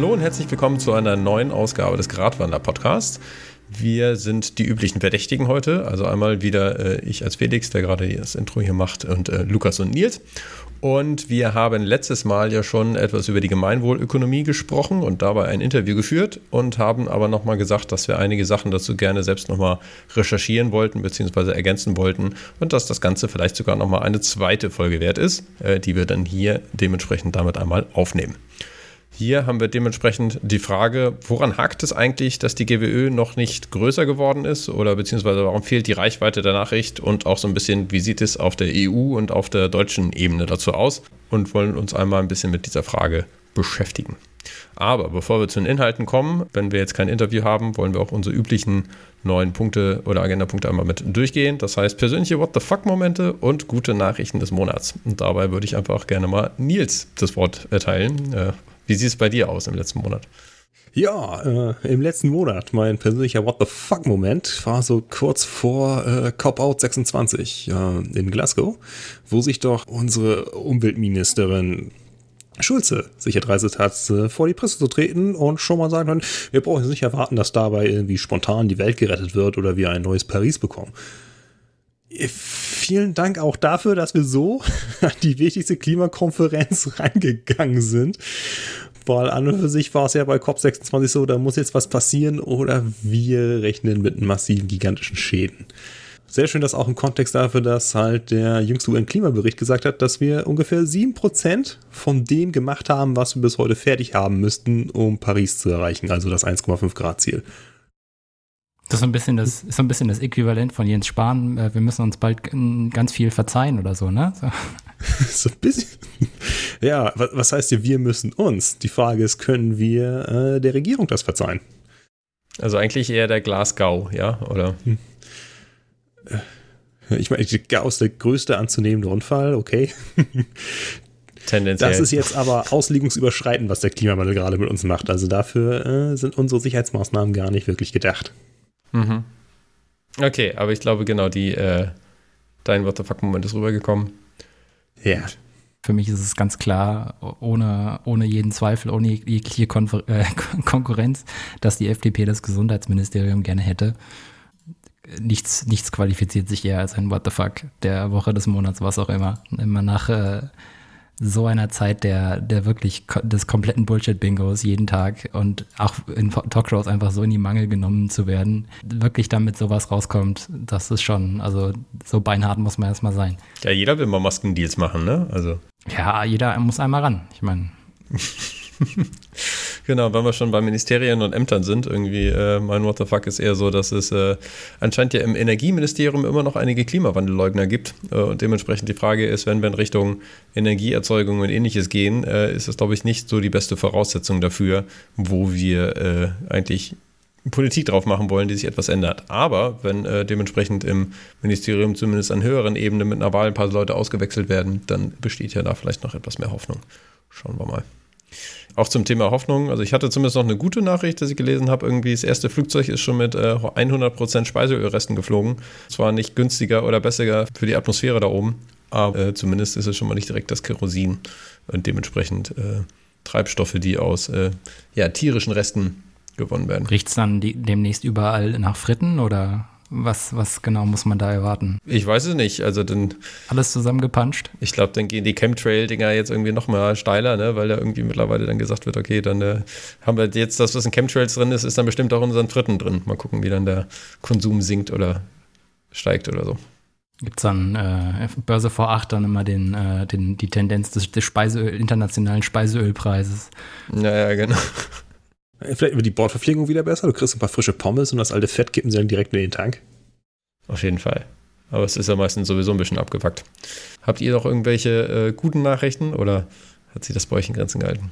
Hallo und herzlich willkommen zu einer neuen Ausgabe des Gradwander-Podcasts. Wir sind die üblichen Verdächtigen heute. Also einmal wieder äh, ich als Felix, der gerade das Intro hier macht, und äh, Lukas und Nils. Und wir haben letztes Mal ja schon etwas über die Gemeinwohlökonomie gesprochen und dabei ein Interview geführt und haben aber nochmal gesagt, dass wir einige Sachen dazu gerne selbst nochmal recherchieren wollten bzw. ergänzen wollten und dass das Ganze vielleicht sogar nochmal eine zweite Folge wert ist, äh, die wir dann hier dementsprechend damit einmal aufnehmen. Hier haben wir dementsprechend die Frage, woran hakt es eigentlich, dass die GWÖ noch nicht größer geworden ist oder beziehungsweise warum fehlt die Reichweite der Nachricht und auch so ein bisschen, wie sieht es auf der EU und auf der deutschen Ebene dazu aus und wollen uns einmal ein bisschen mit dieser Frage beschäftigen. Aber bevor wir zu den Inhalten kommen, wenn wir jetzt kein Interview haben, wollen wir auch unsere üblichen neuen Punkte oder Agendapunkte einmal mit durchgehen. Das heißt persönliche What the fuck Momente und gute Nachrichten des Monats. Und dabei würde ich einfach gerne mal Nils das Wort erteilen. Äh, wie sieht es bei dir aus im letzten Monat? Ja, äh, im letzten Monat, mein persönlicher What the fuck-Moment war so kurz vor äh, Cop-Out 26 äh, in Glasgow, wo sich doch unsere Umweltministerin Schulze sich erdreistet hat, äh, vor die Presse zu treten und schon mal sagen können, wir brauchen nicht erwarten, dass dabei irgendwie spontan die Welt gerettet wird oder wir ein neues Paris bekommen. Äh, vielen Dank auch dafür, dass wir so an die wichtigste Klimakonferenz reingegangen sind. Weil an und für sich war es ja bei COP26 so, da muss jetzt was passieren oder wir rechnen mit massiven, gigantischen Schäden. Sehr schön, dass auch im Kontext dafür, dass halt der jüngste UN-Klimabericht gesagt hat, dass wir ungefähr 7% von dem gemacht haben, was wir bis heute fertig haben müssten, um Paris zu erreichen, also das 1,5 Grad Ziel. Das ist so ein bisschen das, ist so ein bisschen das Äquivalent von Jens Spahn. Äh, wir müssen uns bald ganz viel verzeihen oder so, ne? So, so ein bisschen. Ja, was heißt hier, wir müssen uns? Die Frage ist, können wir äh, der Regierung das verzeihen? Also eigentlich eher der Glasgau, ja, oder? Hm. Äh, ich meine, Gau ist der größte anzunehmende Unfall, okay. Tendenziell. Das ist jetzt aber Auslegungsüberschreiten, was der Klimawandel gerade mit uns macht. Also dafür äh, sind unsere Sicherheitsmaßnahmen gar nicht wirklich gedacht. Mhm. Okay, aber ich glaube genau, die, äh, dein What the fuck-Moment ist rübergekommen. Ja. Für mich ist es ganz klar, ohne, ohne jeden Zweifel, ohne jegliche Konfer äh, Konkurrenz, dass die FDP das Gesundheitsministerium gerne hätte. Nichts, nichts qualifiziert sich eher als ein What the fuck der Woche des Monats, was auch immer. Immer nach äh, so einer Zeit der, der wirklich des kompletten Bullshit-Bingos jeden Tag und auch in Talkshows einfach so in die Mangel genommen zu werden, wirklich damit sowas rauskommt, das ist schon, also so beinhart muss man erstmal sein. Ja, jeder will mal Maskendeals machen, ne? Also. Ja, jeder muss einmal ran. Ich meine. Genau, wenn wir schon bei Ministerien und Ämtern sind, irgendwie äh, mein What the fuck ist eher so, dass es äh, anscheinend ja im Energieministerium immer noch einige Klimawandelleugner gibt. Äh, und dementsprechend die Frage ist, wenn wir in Richtung Energieerzeugung und ähnliches gehen, äh, ist das, glaube ich, nicht so die beste Voraussetzung dafür, wo wir äh, eigentlich Politik drauf machen wollen, die sich etwas ändert. Aber wenn äh, dementsprechend im Ministerium zumindest an höheren Ebenen mit einer Wahl ein paar Leute ausgewechselt werden, dann besteht ja da vielleicht noch etwas mehr Hoffnung. Schauen wir mal. Auch zum Thema Hoffnung. Also ich hatte zumindest noch eine gute Nachricht, dass ich gelesen habe. Irgendwie das erste Flugzeug ist schon mit äh, 100% Speiseölresten geflogen. Zwar nicht günstiger oder besser für die Atmosphäre da oben, aber äh, zumindest ist es schon mal nicht direkt das Kerosin und dementsprechend äh, Treibstoffe, die aus äh, ja, tierischen Resten gewonnen werden. Riecht es dann die, demnächst überall nach Fritten oder was, was genau muss man da erwarten? Ich weiß es nicht. Also dann. Alles zusammengepanscht? Ich glaube, dann gehen die Chemtrail-Dinger jetzt irgendwie noch mal steiler, ne? weil da irgendwie mittlerweile dann gesagt wird, okay, dann äh, haben wir jetzt das, was in Chemtrails drin ist, ist dann bestimmt auch in unseren Fritten drin. Mal gucken, wie dann der Konsum sinkt oder steigt oder so. Gibt es dann äh, Börse vor 8 dann immer den, äh, den, die Tendenz des, des Speiseöl, internationalen Speiseölpreises? Ja, ja, genau. Vielleicht wird die Bordverpflegung wieder besser. Du kriegst ein paar frische Pommes und das alte Fett kippen sie dann direkt in den Tank. Auf jeden Fall. Aber es ist ja meistens sowieso ein bisschen abgepackt. Habt ihr noch irgendwelche äh, guten Nachrichten oder hat sich das bei euch in Grenzen gehalten?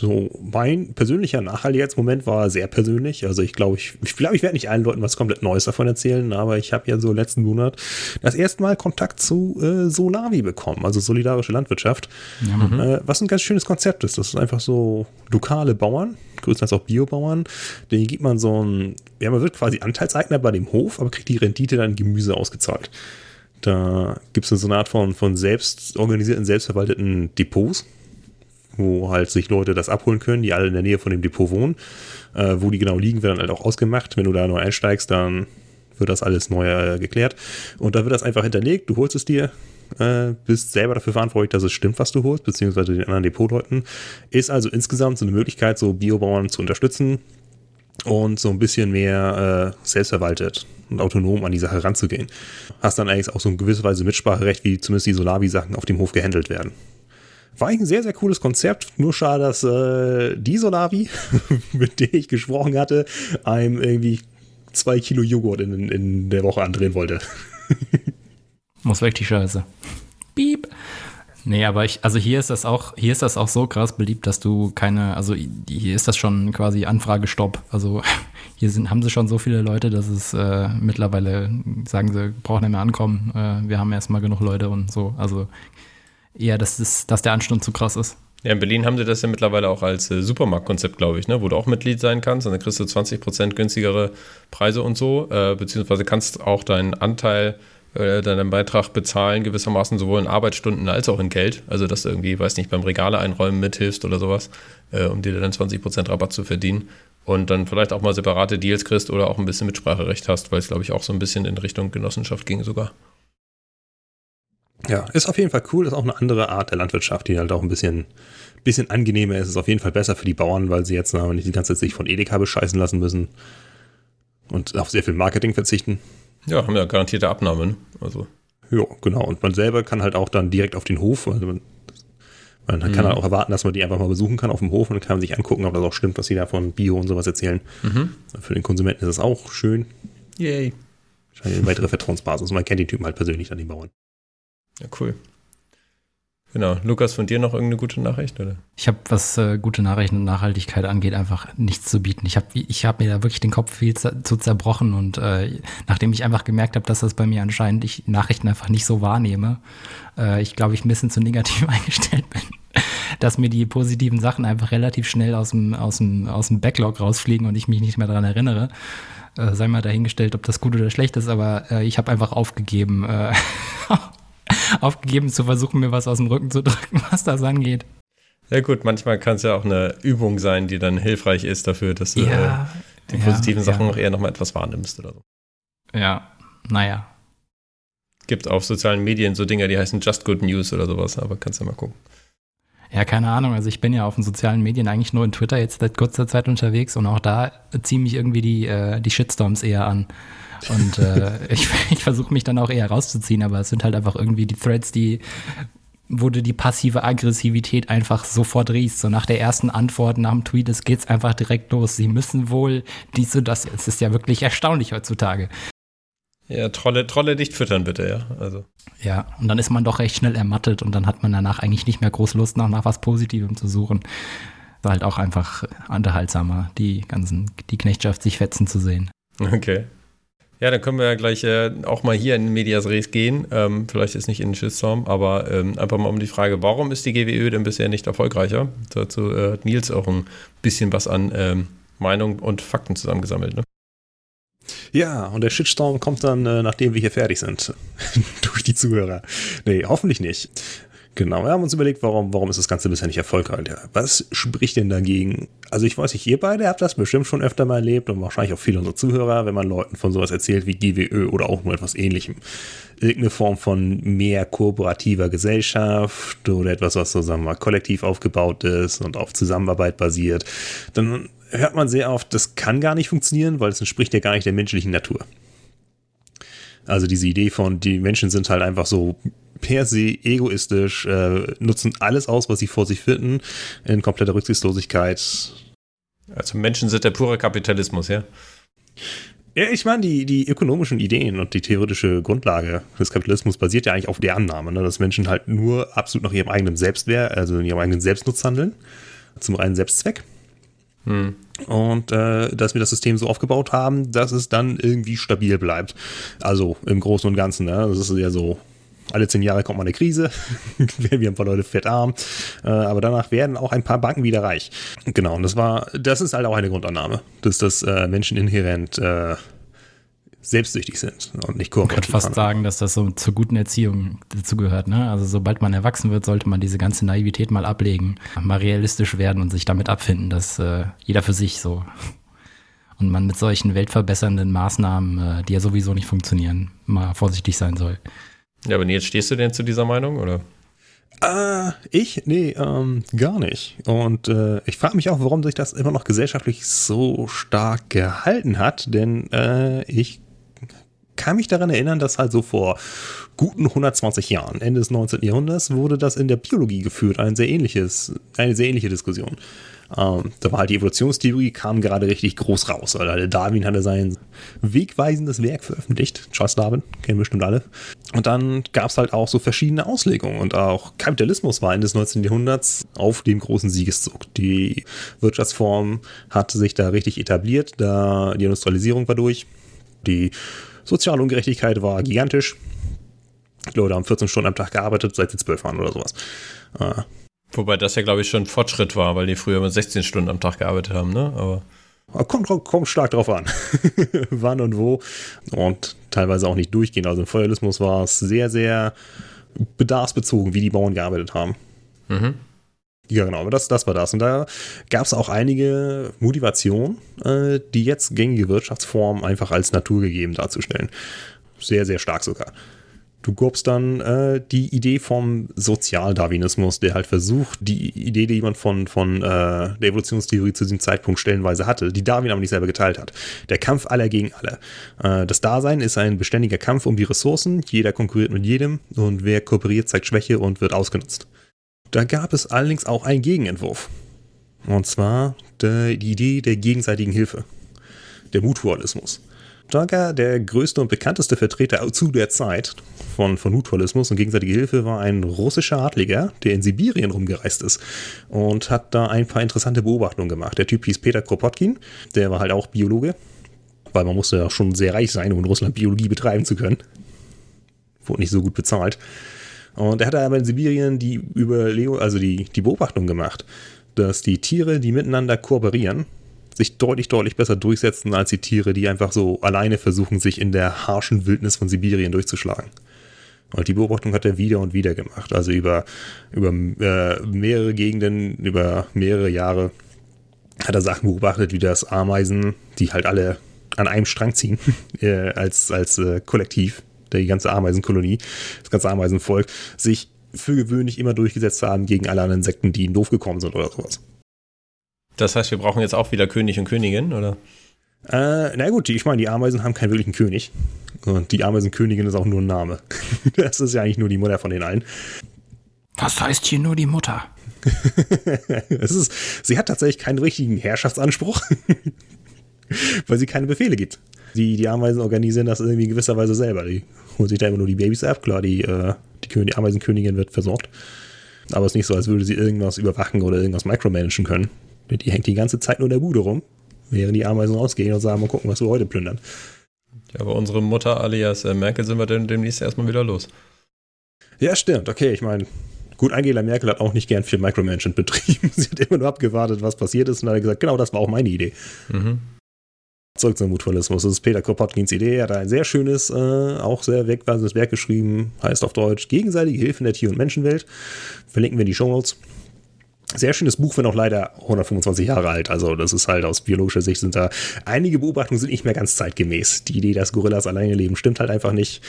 So, mein persönlicher Nachhaltigkeitsmoment war sehr persönlich. Also ich glaube, ich, ich glaube, ich werde nicht allen Leuten was komplett Neues davon erzählen, aber ich habe ja so letzten Monat das erste Mal Kontakt zu äh, Solavi bekommen, also solidarische Landwirtschaft. Mhm. äh, was ein ganz schönes Konzept ist. Das ist einfach so lokale Bauern, größtenteils auch Biobauern, denen gibt man so ein, ja, man wird quasi Anteilseigner bei dem Hof, aber kriegt die Rendite dann Gemüse ausgezahlt. Da gibt es so eine Art von, von selbst organisierten, selbstverwalteten Depots wo halt sich Leute das abholen können, die alle in der Nähe von dem Depot wohnen. Äh, wo die genau liegen, wird dann halt auch ausgemacht. Wenn du da neu einsteigst, dann wird das alles neu äh, geklärt. Und da wird das einfach hinterlegt, du holst es dir, äh, bist selber dafür verantwortlich, dass es stimmt, was du holst, beziehungsweise den anderen Depotleuten. Ist also insgesamt so eine Möglichkeit, so Biobauern zu unterstützen und so ein bisschen mehr äh, selbstverwaltet und autonom an die Sache ranzugehen. Hast dann eigentlich auch so in gewisser Weise Mitspracherecht, wie zumindest die Solavi-Sachen auf dem Hof gehandelt werden. War eigentlich ein sehr, sehr cooles Konzept. Nur schade, dass äh, die Solavi, mit der ich gesprochen hatte, einem irgendwie zwei Kilo Joghurt in, in der Woche andrehen wollte. Muss weg die Scheiße. Piep. Nee, aber ich, also hier ist das auch, hier ist das auch so krass beliebt, dass du keine, also hier ist das schon quasi Anfragestopp. Also hier sind, haben sie schon so viele Leute, dass es äh, mittlerweile sagen sie, brauchen nicht mehr ankommen. Äh, wir haben erstmal genug Leute und so. Also eher, dass, das, dass der Anstand zu krass ist. Ja, in Berlin haben sie das ja mittlerweile auch als äh, Supermarktkonzept, glaube ich, ne? wo du auch Mitglied sein kannst und dann kriegst du 20% günstigere Preise und so, äh, beziehungsweise kannst auch deinen Anteil, äh, deinen Beitrag bezahlen, gewissermaßen sowohl in Arbeitsstunden als auch in Geld. Also, dass du irgendwie, weiß nicht, beim Regale einräumen mithilfst oder sowas, äh, um dir dann 20% Rabatt zu verdienen. Und dann vielleicht auch mal separate Deals kriegst oder auch ein bisschen Mitspracherecht hast, weil es, glaube ich, auch so ein bisschen in Richtung Genossenschaft ging sogar. Ja, ist auf jeden Fall cool. Ist auch eine andere Art der Landwirtschaft, die halt auch ein bisschen, bisschen angenehmer ist. Ist auf jeden Fall besser für die Bauern, weil sie jetzt nicht die ganze Zeit sich von Edeka bescheißen lassen müssen und auf sehr viel Marketing verzichten. Ja, haben ja garantierte Abnahme, ne? Also. Ja, genau. Und man selber kann halt auch dann direkt auf den Hof, also man, man mhm. kann halt auch erwarten, dass man die einfach mal besuchen kann auf dem Hof und dann kann man sich angucken, ob das auch stimmt, was sie da von Bio und sowas erzählen. Mhm. Für den Konsumenten ist das auch schön. Yay. Eine weitere Vertrauensbasis. Man kennt die Typen halt persönlich dann, die Bauern. Ja, cool. Genau. Lukas, von dir noch irgendeine gute Nachricht? Oder? Ich habe, was äh, gute Nachrichten und Nachhaltigkeit angeht, einfach nichts zu bieten. Ich habe ich hab mir da wirklich den Kopf viel zu zerbrochen und äh, nachdem ich einfach gemerkt habe, dass das bei mir anscheinend ich Nachrichten einfach nicht so wahrnehme, äh, ich glaube, ich ein bisschen zu negativ eingestellt bin, dass mir die positiven Sachen einfach relativ schnell aus dem, aus dem, aus dem Backlog rausfliegen und ich mich nicht mehr daran erinnere. Äh, sei mal dahingestellt, ob das gut oder schlecht ist, aber äh, ich habe einfach aufgegeben. Äh, aufgegeben zu versuchen, mir was aus dem Rücken zu drücken, was das angeht. Ja gut, manchmal kann es ja auch eine Übung sein, die dann hilfreich ist dafür, dass du ja, äh, die positiven ja, Sachen ja. noch eher nochmal etwas wahrnimmst oder so. Ja, naja. Gibt auf sozialen Medien so Dinge, die heißen Just Good News oder sowas, aber kannst ja mal gucken. Ja, keine Ahnung. Also ich bin ja auf den sozialen Medien eigentlich nur in Twitter jetzt seit kurzer Zeit unterwegs und auch da ziehen mich irgendwie die, äh, die Shitstorms eher an. Und äh, ich, ich versuche mich dann auch eher rauszuziehen, aber es sind halt einfach irgendwie die Threads, die wo du die passive Aggressivität einfach sofort riechst. So nach der ersten Antwort, nach dem Tweet, es geht's einfach direkt los. Sie müssen wohl dies und das. Es ist ja wirklich erstaunlich heutzutage. Ja, Trolle, Trolle nicht füttern, bitte, ja. Also. Ja, und dann ist man doch recht schnell ermattet und dann hat man danach eigentlich nicht mehr groß Lust, nach, nach was Positivem zu suchen. War halt auch einfach unterhaltsamer, die ganzen, die Knechtschaft sich fetzen zu sehen. Okay. Ja, dann können wir ja gleich äh, auch mal hier in Medias Res gehen. Ähm, vielleicht ist nicht in den Shitstorm, aber ähm, einfach mal um die Frage, warum ist die GWÖ denn bisher nicht erfolgreicher? Dazu äh, hat Nils auch ein bisschen was an ähm, Meinung und Fakten zusammengesammelt. Ne? Ja, und der Shitstorm kommt dann, äh, nachdem wir hier fertig sind. Durch die Zuhörer. Nee, hoffentlich nicht. Genau, wir haben uns überlegt, warum, warum ist das Ganze bisher nicht erfolgreich. Was spricht denn dagegen? Also ich weiß nicht, ihr beide habt das bestimmt schon öfter mal erlebt und wahrscheinlich auch viele unserer Zuhörer, wenn man Leuten von sowas erzählt wie GWÖ oder auch nur etwas ähnlichem. Irgendeine Form von mehr kooperativer Gesellschaft oder etwas, was zusammen mal kollektiv aufgebaut ist und auf Zusammenarbeit basiert, dann hört man sehr oft, das kann gar nicht funktionieren, weil es entspricht ja gar nicht der menschlichen Natur. Also diese Idee von, die Menschen sind halt einfach so per se egoistisch, äh, nutzen alles aus, was sie vor sich finden, in kompletter Rücksichtslosigkeit. Also Menschen sind der pure Kapitalismus, ja? Ja, ich meine, die, die ökonomischen Ideen und die theoretische Grundlage des Kapitalismus basiert ja eigentlich auf der Annahme, ne, dass Menschen halt nur absolut nach ihrem eigenen Selbstwert, also in ihrem eigenen Selbstnutz handeln, zum reinen Selbstzweck. Hm. Und äh, dass wir das System so aufgebaut haben, dass es dann irgendwie stabil bleibt. Also im Großen und Ganzen, ne? das ist ja so alle zehn Jahre kommt mal eine Krise, werden wir ein paar Leute fettarm, äh, aber danach werden auch ein paar Banken wieder reich. Genau, und das war, das ist halt auch eine Grundannahme, dass das äh, Menschen inhärent äh, selbstsüchtig sind und nicht kooperativ. Ich könnte fast sagen, dass das so zur guten Erziehung dazu gehört. Ne? Also sobald man erwachsen wird, sollte man diese ganze Naivität mal ablegen, mal realistisch werden und sich damit abfinden, dass äh, jeder für sich so und man mit solchen weltverbessernden Maßnahmen, die ja sowieso nicht funktionieren, mal vorsichtig sein soll. Ja, aber jetzt stehst du denn zu dieser Meinung, oder? Äh, ich? Nee, ähm, gar nicht. Und äh, ich frage mich auch, warum sich das immer noch gesellschaftlich so stark gehalten hat, denn äh, ich kann mich daran erinnern, dass halt so vor guten 120 Jahren, Ende des 19. Jahrhunderts, wurde das in der Biologie geführt, ein sehr ähnliches, eine sehr ähnliche Diskussion. Ähm, da war halt die Evolutionstheorie, kam gerade richtig groß raus. Also Darwin hatte sein wegweisendes Werk veröffentlicht. Charles Darwin, kennen bestimmt alle. Und dann gab es halt auch so verschiedene Auslegungen. Und auch Kapitalismus war Ende des 19. Jahrhunderts auf dem großen Siegeszug. Die Wirtschaftsform hat sich da richtig etabliert, da die Industrialisierung war durch. Die soziale Ungerechtigkeit war gigantisch. Die Leute haben 14 Stunden am Tag gearbeitet, seit sie 12 waren oder sowas. Äh, Wobei das ja, glaube ich, schon Fortschritt war, weil die früher mit 16 Stunden am Tag gearbeitet haben, ne? Aber. Kommt, kommt stark drauf an, wann und wo. Und teilweise auch nicht durchgehend. Also im Feudalismus war es sehr, sehr bedarfsbezogen, wie die Bauern gearbeitet haben. Mhm. Ja, genau, aber das, das war das. Und da gab es auch einige Motivationen, äh, die jetzt gängige Wirtschaftsformen einfach als naturgegeben darzustellen. Sehr, sehr stark sogar. Du gabst dann äh, die Idee vom Sozialdarwinismus, der halt versucht, die Idee, die jemand von, von äh, der Evolutionstheorie zu diesem Zeitpunkt stellenweise hatte, die Darwin aber nicht selber geteilt hat. Der Kampf aller gegen alle. Äh, das Dasein ist ein beständiger Kampf um die Ressourcen, jeder konkurriert mit jedem und wer kooperiert, zeigt Schwäche und wird ausgenutzt. Da gab es allerdings auch einen Gegenentwurf. Und zwar die Idee der gegenseitigen Hilfe. Der Mutualismus. Dogger, der größte und bekannteste Vertreter zu der Zeit von, von Mutualismus und gegenseitige Hilfe, war ein russischer Adliger, der in Sibirien rumgereist ist und hat da ein paar interessante Beobachtungen gemacht. Der Typ hieß Peter Kropotkin, der war halt auch Biologe, weil man musste ja schon sehr reich sein, um in Russland Biologie betreiben zu können. Wurde nicht so gut bezahlt. Und er hat aber in Sibirien die Überlegung, also die, die Beobachtung gemacht, dass die Tiere, die miteinander kooperieren, sich deutlich, deutlich besser durchsetzen als die Tiere, die einfach so alleine versuchen, sich in der harschen Wildnis von Sibirien durchzuschlagen. Und die Beobachtung hat er wieder und wieder gemacht. Also über, über äh, mehrere Gegenden, über mehrere Jahre hat er Sachen beobachtet, wie das Ameisen, die halt alle an einem Strang ziehen, äh, als, als äh, Kollektiv, die ganze Ameisenkolonie, das ganze Ameisenvolk, sich für gewöhnlich immer durchgesetzt haben gegen alle anderen Insekten, die doof gekommen sind oder sowas. Das heißt, wir brauchen jetzt auch wieder König und Königin, oder? Äh, na gut, ich meine, die Ameisen haben keinen wirklichen König. Und die Ameisenkönigin ist auch nur ein Name. Das ist ja eigentlich nur die Mutter von den allen. Was heißt hier nur die Mutter? es ist, sie hat tatsächlich keinen richtigen Herrschaftsanspruch, weil sie keine Befehle gibt. Die, die Ameisen organisieren das irgendwie in gewisser Weise selber. Die holen sich da immer nur die Babys ab. Klar, die, äh, die, die Ameisenkönigin wird versorgt. Aber es ist nicht so, als würde sie irgendwas überwachen oder irgendwas micromanagen können. Die hängt die ganze Zeit nur in der Bude rum, während die Ameisen rausgehen und sagen, mal gucken, was wir heute plündern. Ja, aber unsere Mutter alias äh, Merkel sind wir denn demnächst erstmal wieder los. Ja, stimmt. Okay, ich meine, gut, Angela Merkel hat auch nicht gern viel Micromanagement betrieben. Sie hat immer nur abgewartet, was passiert ist und hat gesagt, genau, das war auch meine Idee. Mhm. Zurück zum Mutualismus. Das ist Peter Kropotkins Idee. Er hat ein sehr schönes, äh, auch sehr wegweisendes Werk geschrieben. Heißt auf Deutsch Gegenseitige Hilfe in der Tier- und Menschenwelt. Verlinken wir in die Show Notes. Sehr schönes Buch, wenn auch leider 125 Jahre alt. Also, das ist halt aus biologischer Sicht sind da einige Beobachtungen sind nicht mehr ganz zeitgemäß. Die Idee, dass Gorillas alleine leben, stimmt halt einfach nicht.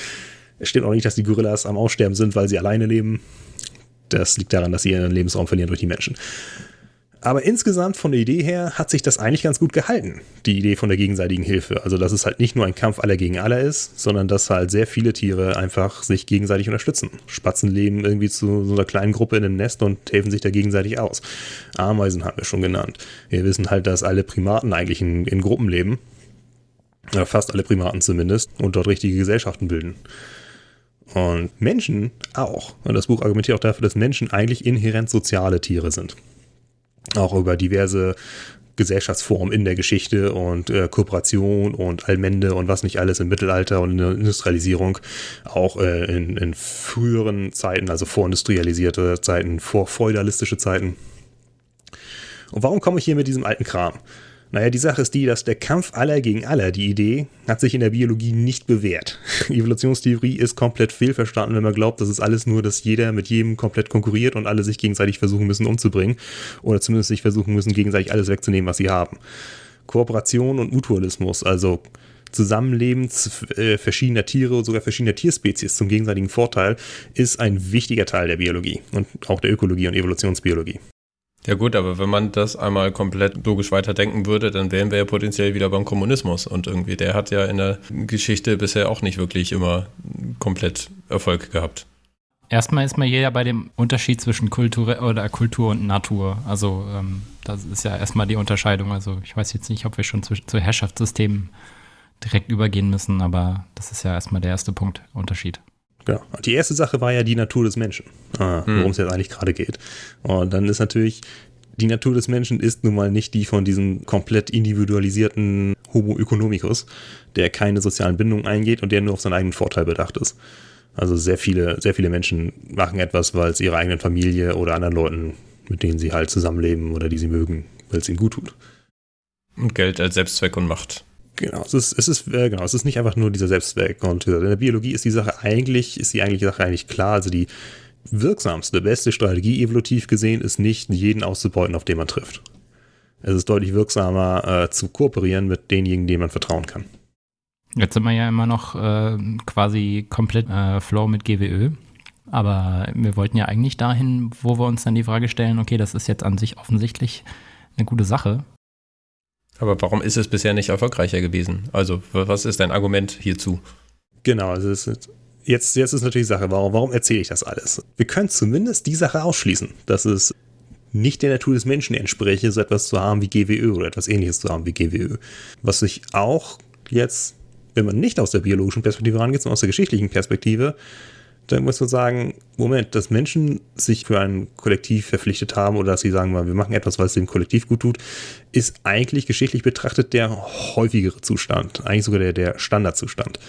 Es stimmt auch nicht, dass die Gorillas am Aussterben sind, weil sie alleine leben. Das liegt daran, dass sie ihren Lebensraum verlieren durch die Menschen. Aber insgesamt von der Idee her hat sich das eigentlich ganz gut gehalten, die Idee von der gegenseitigen Hilfe. Also, dass es halt nicht nur ein Kampf aller gegen aller ist, sondern dass halt sehr viele Tiere einfach sich gegenseitig unterstützen. Spatzen leben irgendwie zu so einer kleinen Gruppe in einem Nest und helfen sich da gegenseitig aus. Ameisen haben wir schon genannt. Wir wissen halt, dass alle Primaten eigentlich in, in Gruppen leben. Ja, fast alle Primaten zumindest. Und dort richtige Gesellschaften bilden. Und Menschen auch. Und das Buch argumentiert auch dafür, dass Menschen eigentlich inhärent soziale Tiere sind auch über diverse Gesellschaftsformen in der Geschichte und äh, Kooperation und Allmende und was nicht alles im Mittelalter und in der Industrialisierung, auch äh, in, in, früheren Zeiten, also vorindustrialisierte Zeiten, vor feudalistische Zeiten. Und warum komme ich hier mit diesem alten Kram? Naja, die Sache ist die, dass der Kampf aller gegen aller, die Idee, hat sich in der Biologie nicht bewährt. Evolutionstheorie ist komplett fehlverstanden, wenn man glaubt, dass es alles nur, dass jeder mit jedem komplett konkurriert und alle sich gegenseitig versuchen müssen umzubringen. Oder zumindest sich versuchen müssen, gegenseitig alles wegzunehmen, was sie haben. Kooperation und Mutualismus, also Zusammenleben äh, verschiedener Tiere, sogar verschiedener Tierspezies zum gegenseitigen Vorteil, ist ein wichtiger Teil der Biologie und auch der Ökologie und Evolutionsbiologie. Ja gut, aber wenn man das einmal komplett logisch weiterdenken würde, dann wären wir ja potenziell wieder beim Kommunismus. Und irgendwie, der hat ja in der Geschichte bisher auch nicht wirklich immer komplett Erfolg gehabt. Erstmal ist man hier ja bei dem Unterschied zwischen Kultur oder Kultur und Natur. Also ähm, das ist ja erstmal die Unterscheidung. Also ich weiß jetzt nicht, ob wir schon zu, zu Herrschaftssystemen direkt übergehen müssen, aber das ist ja erstmal der erste Punkt, Unterschied. Genau. Die erste Sache war ja die Natur des Menschen, äh, worum hm. es jetzt eigentlich gerade geht. Und dann ist natürlich, die Natur des Menschen ist nun mal nicht die von diesem komplett individualisierten Homo economicus, der keine sozialen Bindungen eingeht und der nur auf seinen eigenen Vorteil bedacht ist. Also sehr viele, sehr viele Menschen machen etwas, weil es ihrer eigenen Familie oder anderen Leuten, mit denen sie halt zusammenleben oder die sie mögen, weil es ihnen gut tut. Und Geld als Selbstzweck und Macht. Genau, es ist, es ist, äh, genau, es ist nicht einfach nur dieser Selbstzweck. Und in der Biologie ist die Sache eigentlich, ist die eigentliche Sache eigentlich klar. Also die wirksamste, beste Strategie evolutiv gesehen ist nicht, jeden auszubeuten, auf den man trifft. Es ist deutlich wirksamer äh, zu kooperieren mit denjenigen, denen man vertrauen kann. Jetzt sind wir ja immer noch äh, quasi komplett äh, Flow mit GWÖ. Aber wir wollten ja eigentlich dahin, wo wir uns dann die Frage stellen, okay, das ist jetzt an sich offensichtlich eine gute Sache. Aber warum ist es bisher nicht erfolgreicher gewesen? Also, was ist dein Argument hierzu? Genau, also ist, jetzt, jetzt ist natürlich die Sache, warum, warum erzähle ich das alles? Wir können zumindest die Sache ausschließen, dass es nicht der Natur des Menschen entspreche, so etwas zu haben wie GWÖ oder etwas ähnliches zu haben wie GWÖ. Was sich auch jetzt, wenn man nicht aus der biologischen Perspektive rangeht, sondern aus der geschichtlichen Perspektive, dann muss man sagen, Moment, dass Menschen sich für ein Kollektiv verpflichtet haben oder dass sie sagen, wir machen etwas, was dem Kollektiv gut tut, ist eigentlich geschichtlich betrachtet der häufigere Zustand, eigentlich sogar der, der Standardzustand.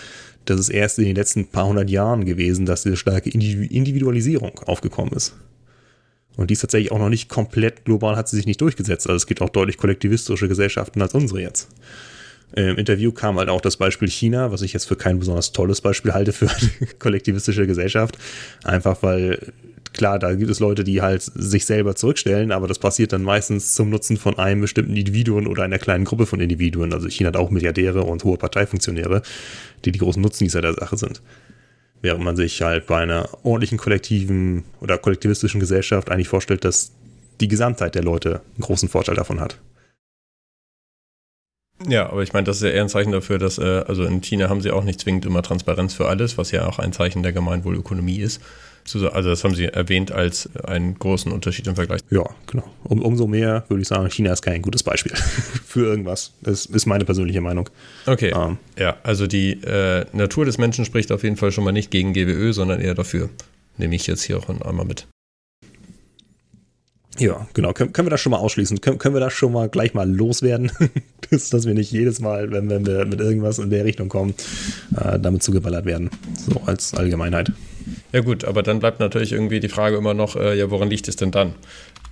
Das ist erst in den letzten paar hundert Jahren gewesen, dass diese starke Individualisierung aufgekommen ist. Und die ist tatsächlich auch noch nicht komplett global, hat sie sich nicht durchgesetzt. Also es gibt auch deutlich kollektivistische Gesellschaften als unsere jetzt. Im Interview kam halt auch das Beispiel China, was ich jetzt für kein besonders tolles Beispiel halte für eine kollektivistische Gesellschaft. Einfach weil, klar, da gibt es Leute, die halt sich selber zurückstellen, aber das passiert dann meistens zum Nutzen von einem bestimmten Individuum oder einer kleinen Gruppe von Individuen. Also China hat auch Milliardäre und hohe Parteifunktionäre, die die großen Nutznießer der Sache sind. Während man sich halt bei einer ordentlichen kollektiven oder kollektivistischen Gesellschaft eigentlich vorstellt, dass die Gesamtheit der Leute einen großen Vorteil davon hat. Ja, aber ich meine, das ist ja eher ein Zeichen dafür, dass, äh, also in China haben sie auch nicht zwingend immer Transparenz für alles, was ja auch ein Zeichen der Gemeinwohlökonomie ist. Also das haben sie erwähnt als einen großen Unterschied im Vergleich. Ja, genau. Um, umso mehr würde ich sagen, China ist kein gutes Beispiel für irgendwas. Das ist meine persönliche Meinung. Okay. Ähm. Ja, also die äh, Natur des Menschen spricht auf jeden Fall schon mal nicht gegen GWÖ, sondern eher dafür. Nehme ich jetzt hier auch einmal mit. Ja, genau. Können, können wir das schon mal ausschließen? Können, können wir das schon mal gleich mal loswerden? dass, dass wir nicht jedes Mal, wenn, wenn wir mit irgendwas in der Richtung kommen, äh, damit zugeballert werden. So als Allgemeinheit. Ja gut, aber dann bleibt natürlich irgendwie die Frage immer noch, äh, ja, woran liegt es denn dann?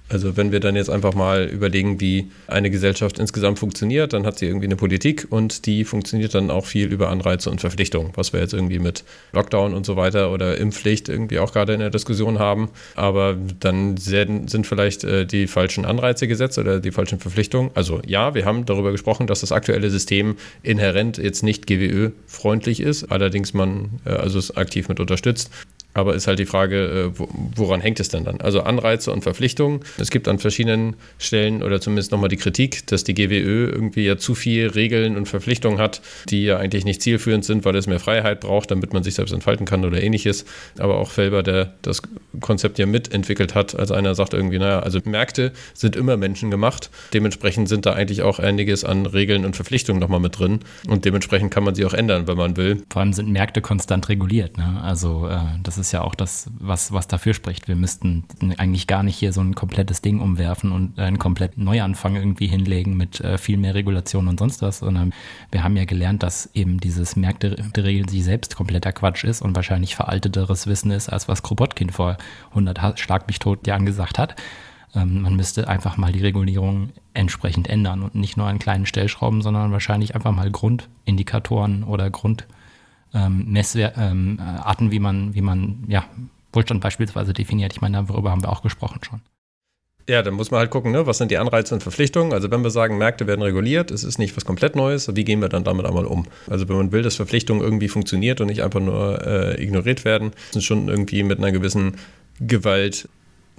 Also wenn wir dann jetzt einfach mal überlegen, wie eine Gesellschaft insgesamt funktioniert, dann hat sie irgendwie eine Politik und die funktioniert dann auch viel über Anreize und Verpflichtungen, was wir jetzt irgendwie mit Lockdown und so weiter oder Impfpflicht irgendwie auch gerade in der Diskussion haben. Aber dann sind vielleicht äh, die falschen Anreize gesetzt oder die falschen Verpflichtungen. Also ja, wir haben darüber gesprochen, dass das aktuelle System inhärent jetzt nicht GWÖ-freundlich ist, allerdings man äh, also es aktiv mit unterstützt. Aber ist halt die Frage, äh, woran hängt es denn dann? Also Anreize und Verpflichtungen. Es gibt an verschiedenen Stellen oder zumindest nochmal die Kritik, dass die GWÖ irgendwie ja zu viel Regeln und Verpflichtungen hat, die ja eigentlich nicht zielführend sind, weil es mehr Freiheit braucht, damit man sich selbst entfalten kann oder ähnliches. Aber auch Felber, der das Konzept ja mitentwickelt hat, als einer sagt irgendwie, naja, also Märkte sind immer menschengemacht. Dementsprechend sind da eigentlich auch einiges an Regeln und Verpflichtungen nochmal mit drin. Und dementsprechend kann man sie auch ändern, wenn man will. Vor allem sind Märkte konstant reguliert. Ne? Also äh, das ist ja auch das, was, was dafür spricht. Wir müssten eigentlich gar nicht hier so ein komplettes Ding umwerfen und einen kompletten Neuanfang irgendwie hinlegen mit äh, viel mehr Regulation und sonst was, sondern wir haben ja gelernt, dass eben dieses Märkte regeln sich selbst kompletter Quatsch ist und wahrscheinlich veralteteres Wissen ist, als was Kropotkin vor 100 Schlag mich tot Jahren gesagt hat. Ähm, man müsste einfach mal die Regulierung entsprechend ändern und nicht nur an kleinen Stellschrauben, sondern wahrscheinlich einfach mal Grundindikatoren oder Grundmessarten, ähm, wie man, wie man ja, Wohlstand beispielsweise definiert. Ich meine, darüber haben wir auch gesprochen schon. Ja, dann muss man halt gucken, ne? was sind die Anreize und Verpflichtungen. Also wenn wir sagen, Märkte werden reguliert, es ist nicht was komplett Neues, wie gehen wir dann damit einmal um? Also wenn man will, dass Verpflichtungen irgendwie funktioniert und nicht einfach nur äh, ignoriert werden, sind schon irgendwie mit einer gewissen Gewalt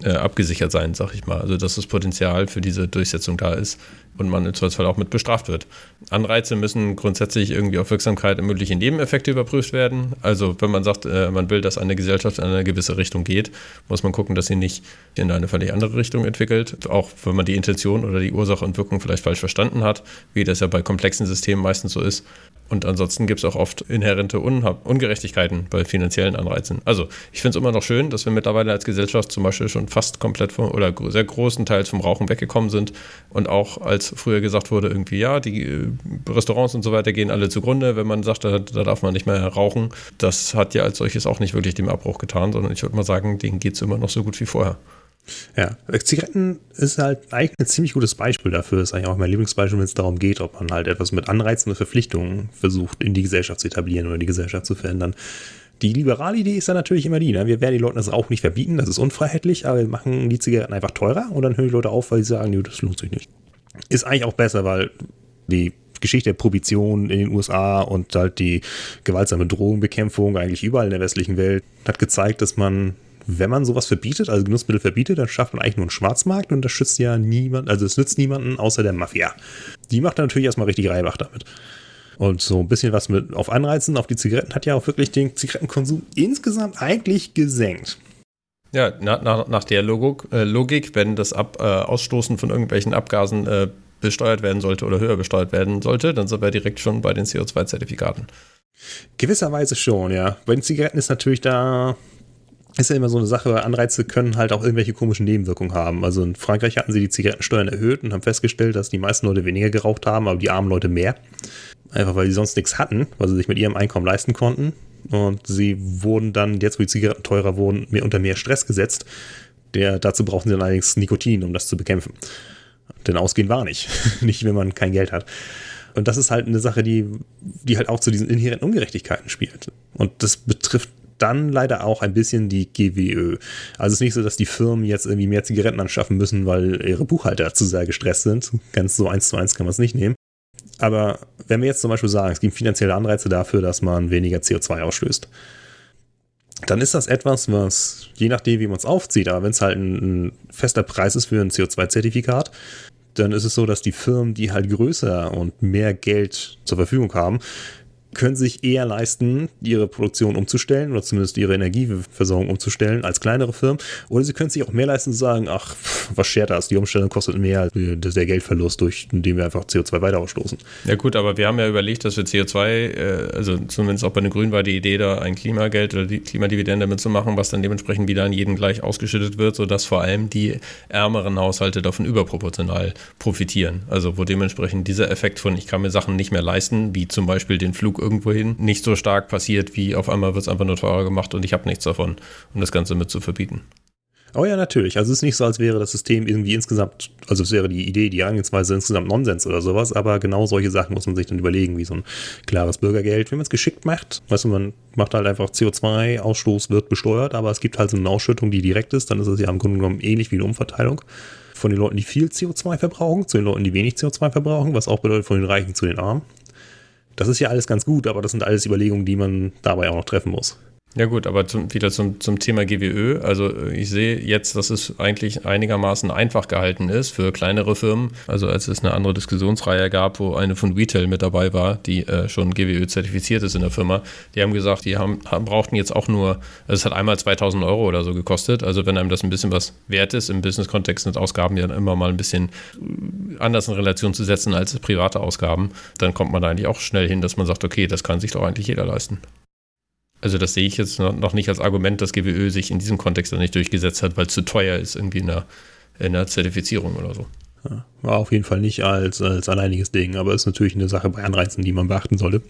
äh, abgesichert sein, sag ich mal. Also dass das Potenzial für diese Durchsetzung da ist und man im Zweifelsfall auch mit bestraft wird. Anreize müssen grundsätzlich irgendwie auf Wirksamkeit und mögliche Nebeneffekte überprüft werden. Also wenn man sagt, äh, man will, dass eine Gesellschaft in eine gewisse Richtung geht, muss man gucken, dass sie nicht in eine völlig andere Richtung entwickelt. Auch wenn man die Intention oder die Ursache und Wirkung vielleicht falsch verstanden hat, wie das ja bei komplexen Systemen meistens so ist. Und ansonsten gibt es auch oft inhärente Ungerechtigkeiten bei finanziellen Anreizen. Also ich finde es immer noch schön, dass wir mittlerweile als Gesellschaft zum Beispiel schon fast komplett vom, oder sehr großen Teils vom Rauchen weggekommen sind und auch als früher gesagt wurde, irgendwie, ja, die äh, Restaurants und so weiter gehen alle zugrunde, wenn man sagt, da, da darf man nicht mehr rauchen. Das hat ja als solches auch nicht wirklich dem Abbruch getan, sondern ich würde mal sagen, denen geht es immer noch so gut wie vorher. Ja, Zigaretten ist halt eigentlich ein ziemlich gutes Beispiel dafür. Ist eigentlich auch mein Lieblingsbeispiel, wenn es darum geht, ob man halt etwas mit Anreizen und Verpflichtungen versucht, in die Gesellschaft zu etablieren oder die Gesellschaft zu verändern. Die liberale Idee ist dann natürlich immer die, ne? wir werden die Leuten das Rauchen nicht verbieten, das ist unfreiheitlich, aber wir machen die Zigaretten einfach teurer und dann hören die Leute auf, weil sie sagen, das lohnt sich nicht. Ist eigentlich auch besser, weil die Geschichte der Prohibition in den USA und halt die gewaltsame Drogenbekämpfung eigentlich überall in der westlichen Welt hat gezeigt, dass man wenn man sowas verbietet, also Genussmittel verbietet, dann schafft man eigentlich nur einen Schwarzmarkt und das schützt ja niemand, also es nützt niemanden außer der Mafia. Die macht dann natürlich erstmal richtig Reibach damit. Und so ein bisschen was mit auf Anreizen auf die Zigaretten hat ja auch wirklich den Zigarettenkonsum insgesamt eigentlich gesenkt. Ja, nach, nach, nach der Logik, äh, Logik, wenn das Ab, äh, Ausstoßen von irgendwelchen Abgasen äh, besteuert werden sollte oder höher besteuert werden sollte, dann sind wir direkt schon bei den CO2-Zertifikaten. Gewisserweise schon, ja. Bei den Zigaretten ist natürlich da ist ja immer so eine Sache, Anreize können halt auch irgendwelche komischen Nebenwirkungen haben. Also in Frankreich hatten sie die Zigarettensteuern erhöht und haben festgestellt, dass die meisten Leute weniger geraucht haben, aber die armen Leute mehr. Einfach weil sie sonst nichts hatten, weil sie sich mit ihrem Einkommen leisten konnten. Und sie wurden dann, jetzt wo die Zigaretten teurer wurden, mehr unter mehr Stress gesetzt. Der, dazu brauchen sie dann allerdings Nikotin, um das zu bekämpfen. Denn ausgehen war nicht. nicht, wenn man kein Geld hat. Und das ist halt eine Sache, die, die halt auch zu diesen inhärenten Ungerechtigkeiten spielt. Und das betrifft dann leider auch ein bisschen die GWÖ. Also es ist nicht so, dass die Firmen jetzt irgendwie mehr Zigaretten anschaffen müssen, weil ihre Buchhalter zu sehr gestresst sind. Ganz so eins zu eins kann man es nicht nehmen. Aber wenn wir jetzt zum Beispiel sagen, es gibt finanzielle Anreize dafür, dass man weniger CO2 ausstößt, dann ist das etwas, was je nachdem, wie man es aufzieht, aber wenn es halt ein, ein fester Preis ist für ein CO2-Zertifikat, dann ist es so, dass die Firmen, die halt größer und mehr Geld zur Verfügung haben, können sich eher leisten, ihre Produktion umzustellen oder zumindest ihre Energieversorgung umzustellen als kleinere Firmen. Oder sie können sich auch mehr leisten zu sagen, ach, was schert das? Die Umstellung kostet mehr als der Geldverlust, durch indem wir einfach CO2 weiter ausstoßen. Ja gut, aber wir haben ja überlegt, dass wir CO2, äh, also zumindest auch bei den Grünen war die Idee da, ein Klimageld oder die Klimadividende mitzumachen, was dann dementsprechend wieder an jeden gleich ausgeschüttet wird, sodass vor allem die ärmeren Haushalte davon überproportional profitieren. Also wo dementsprechend dieser Effekt von, ich kann mir Sachen nicht mehr leisten, wie zum Beispiel den Flug irgendwo hin nicht so stark passiert, wie auf einmal wird es einfach nur teurer gemacht und ich habe nichts davon, um das Ganze mit zu verbieten. Oh ja, natürlich. Also es ist nicht so, als wäre das System irgendwie insgesamt, also es wäre die Idee, die Herangehensweise insgesamt Nonsens oder sowas, aber genau solche Sachen muss man sich dann überlegen, wie so ein klares Bürgergeld. Wenn man es geschickt macht, weißt du, man macht halt einfach CO2-Ausstoß wird besteuert, aber es gibt halt so eine Ausschüttung, die direkt ist, dann ist es ja im Grunde genommen ähnlich wie eine Umverteilung von den Leuten, die viel CO2 verbrauchen, zu den Leuten, die wenig CO2 verbrauchen, was auch bedeutet von den Reichen zu den Armen. Das ist ja alles ganz gut, aber das sind alles Überlegungen, die man dabei auch noch treffen muss. Ja gut, aber zum, wieder zum, zum Thema GWÖ. Also äh, ich sehe jetzt, dass es eigentlich einigermaßen einfach gehalten ist für kleinere Firmen. Also als es eine andere Diskussionsreihe gab, wo eine von Retail mit dabei war, die äh, schon GWÖ zertifiziert ist in der Firma, die haben gesagt, die haben, haben, brauchten jetzt auch nur, also es hat einmal 2000 Euro oder so gekostet. Also wenn einem das ein bisschen was wert ist, im Business-Kontext sind Ausgaben ja immer mal ein bisschen äh, anders in Relation zu setzen als private Ausgaben, dann kommt man da eigentlich auch schnell hin, dass man sagt, okay, das kann sich doch eigentlich jeder leisten. Also das sehe ich jetzt noch nicht als Argument, dass GWÖ sich in diesem Kontext noch nicht durchgesetzt hat, weil es zu teuer ist irgendwie in der, in der Zertifizierung oder so. Ja, war auf jeden Fall nicht als, als alleiniges Ding, aber ist natürlich eine Sache bei Anreizen, die man beachten sollte.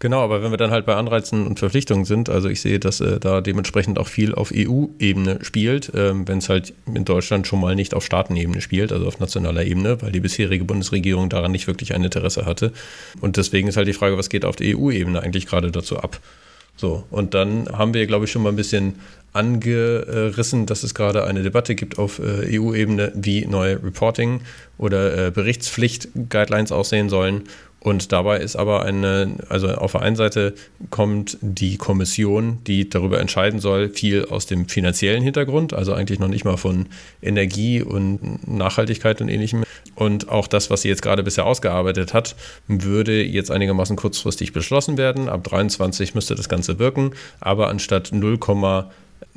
Genau, aber wenn wir dann halt bei Anreizen und Verpflichtungen sind, also ich sehe, dass äh, da dementsprechend auch viel auf EU-Ebene spielt, ähm, wenn es halt in Deutschland schon mal nicht auf Staatenebene spielt, also auf nationaler Ebene, weil die bisherige Bundesregierung daran nicht wirklich ein Interesse hatte. Und deswegen ist halt die Frage, was geht auf der EU-Ebene eigentlich gerade dazu ab? So, und dann haben wir, glaube ich, schon mal ein bisschen angerissen, dass es gerade eine Debatte gibt auf äh, EU-Ebene, wie neue Reporting- oder äh, Berichtspflicht-Guidelines aussehen sollen. Und dabei ist aber eine, also auf der einen Seite kommt die Kommission, die darüber entscheiden soll, viel aus dem finanziellen Hintergrund, also eigentlich noch nicht mal von Energie und Nachhaltigkeit und ähnlichem. Und auch das, was sie jetzt gerade bisher ausgearbeitet hat, würde jetzt einigermaßen kurzfristig beschlossen werden. Ab 23 müsste das Ganze wirken, aber anstatt 0,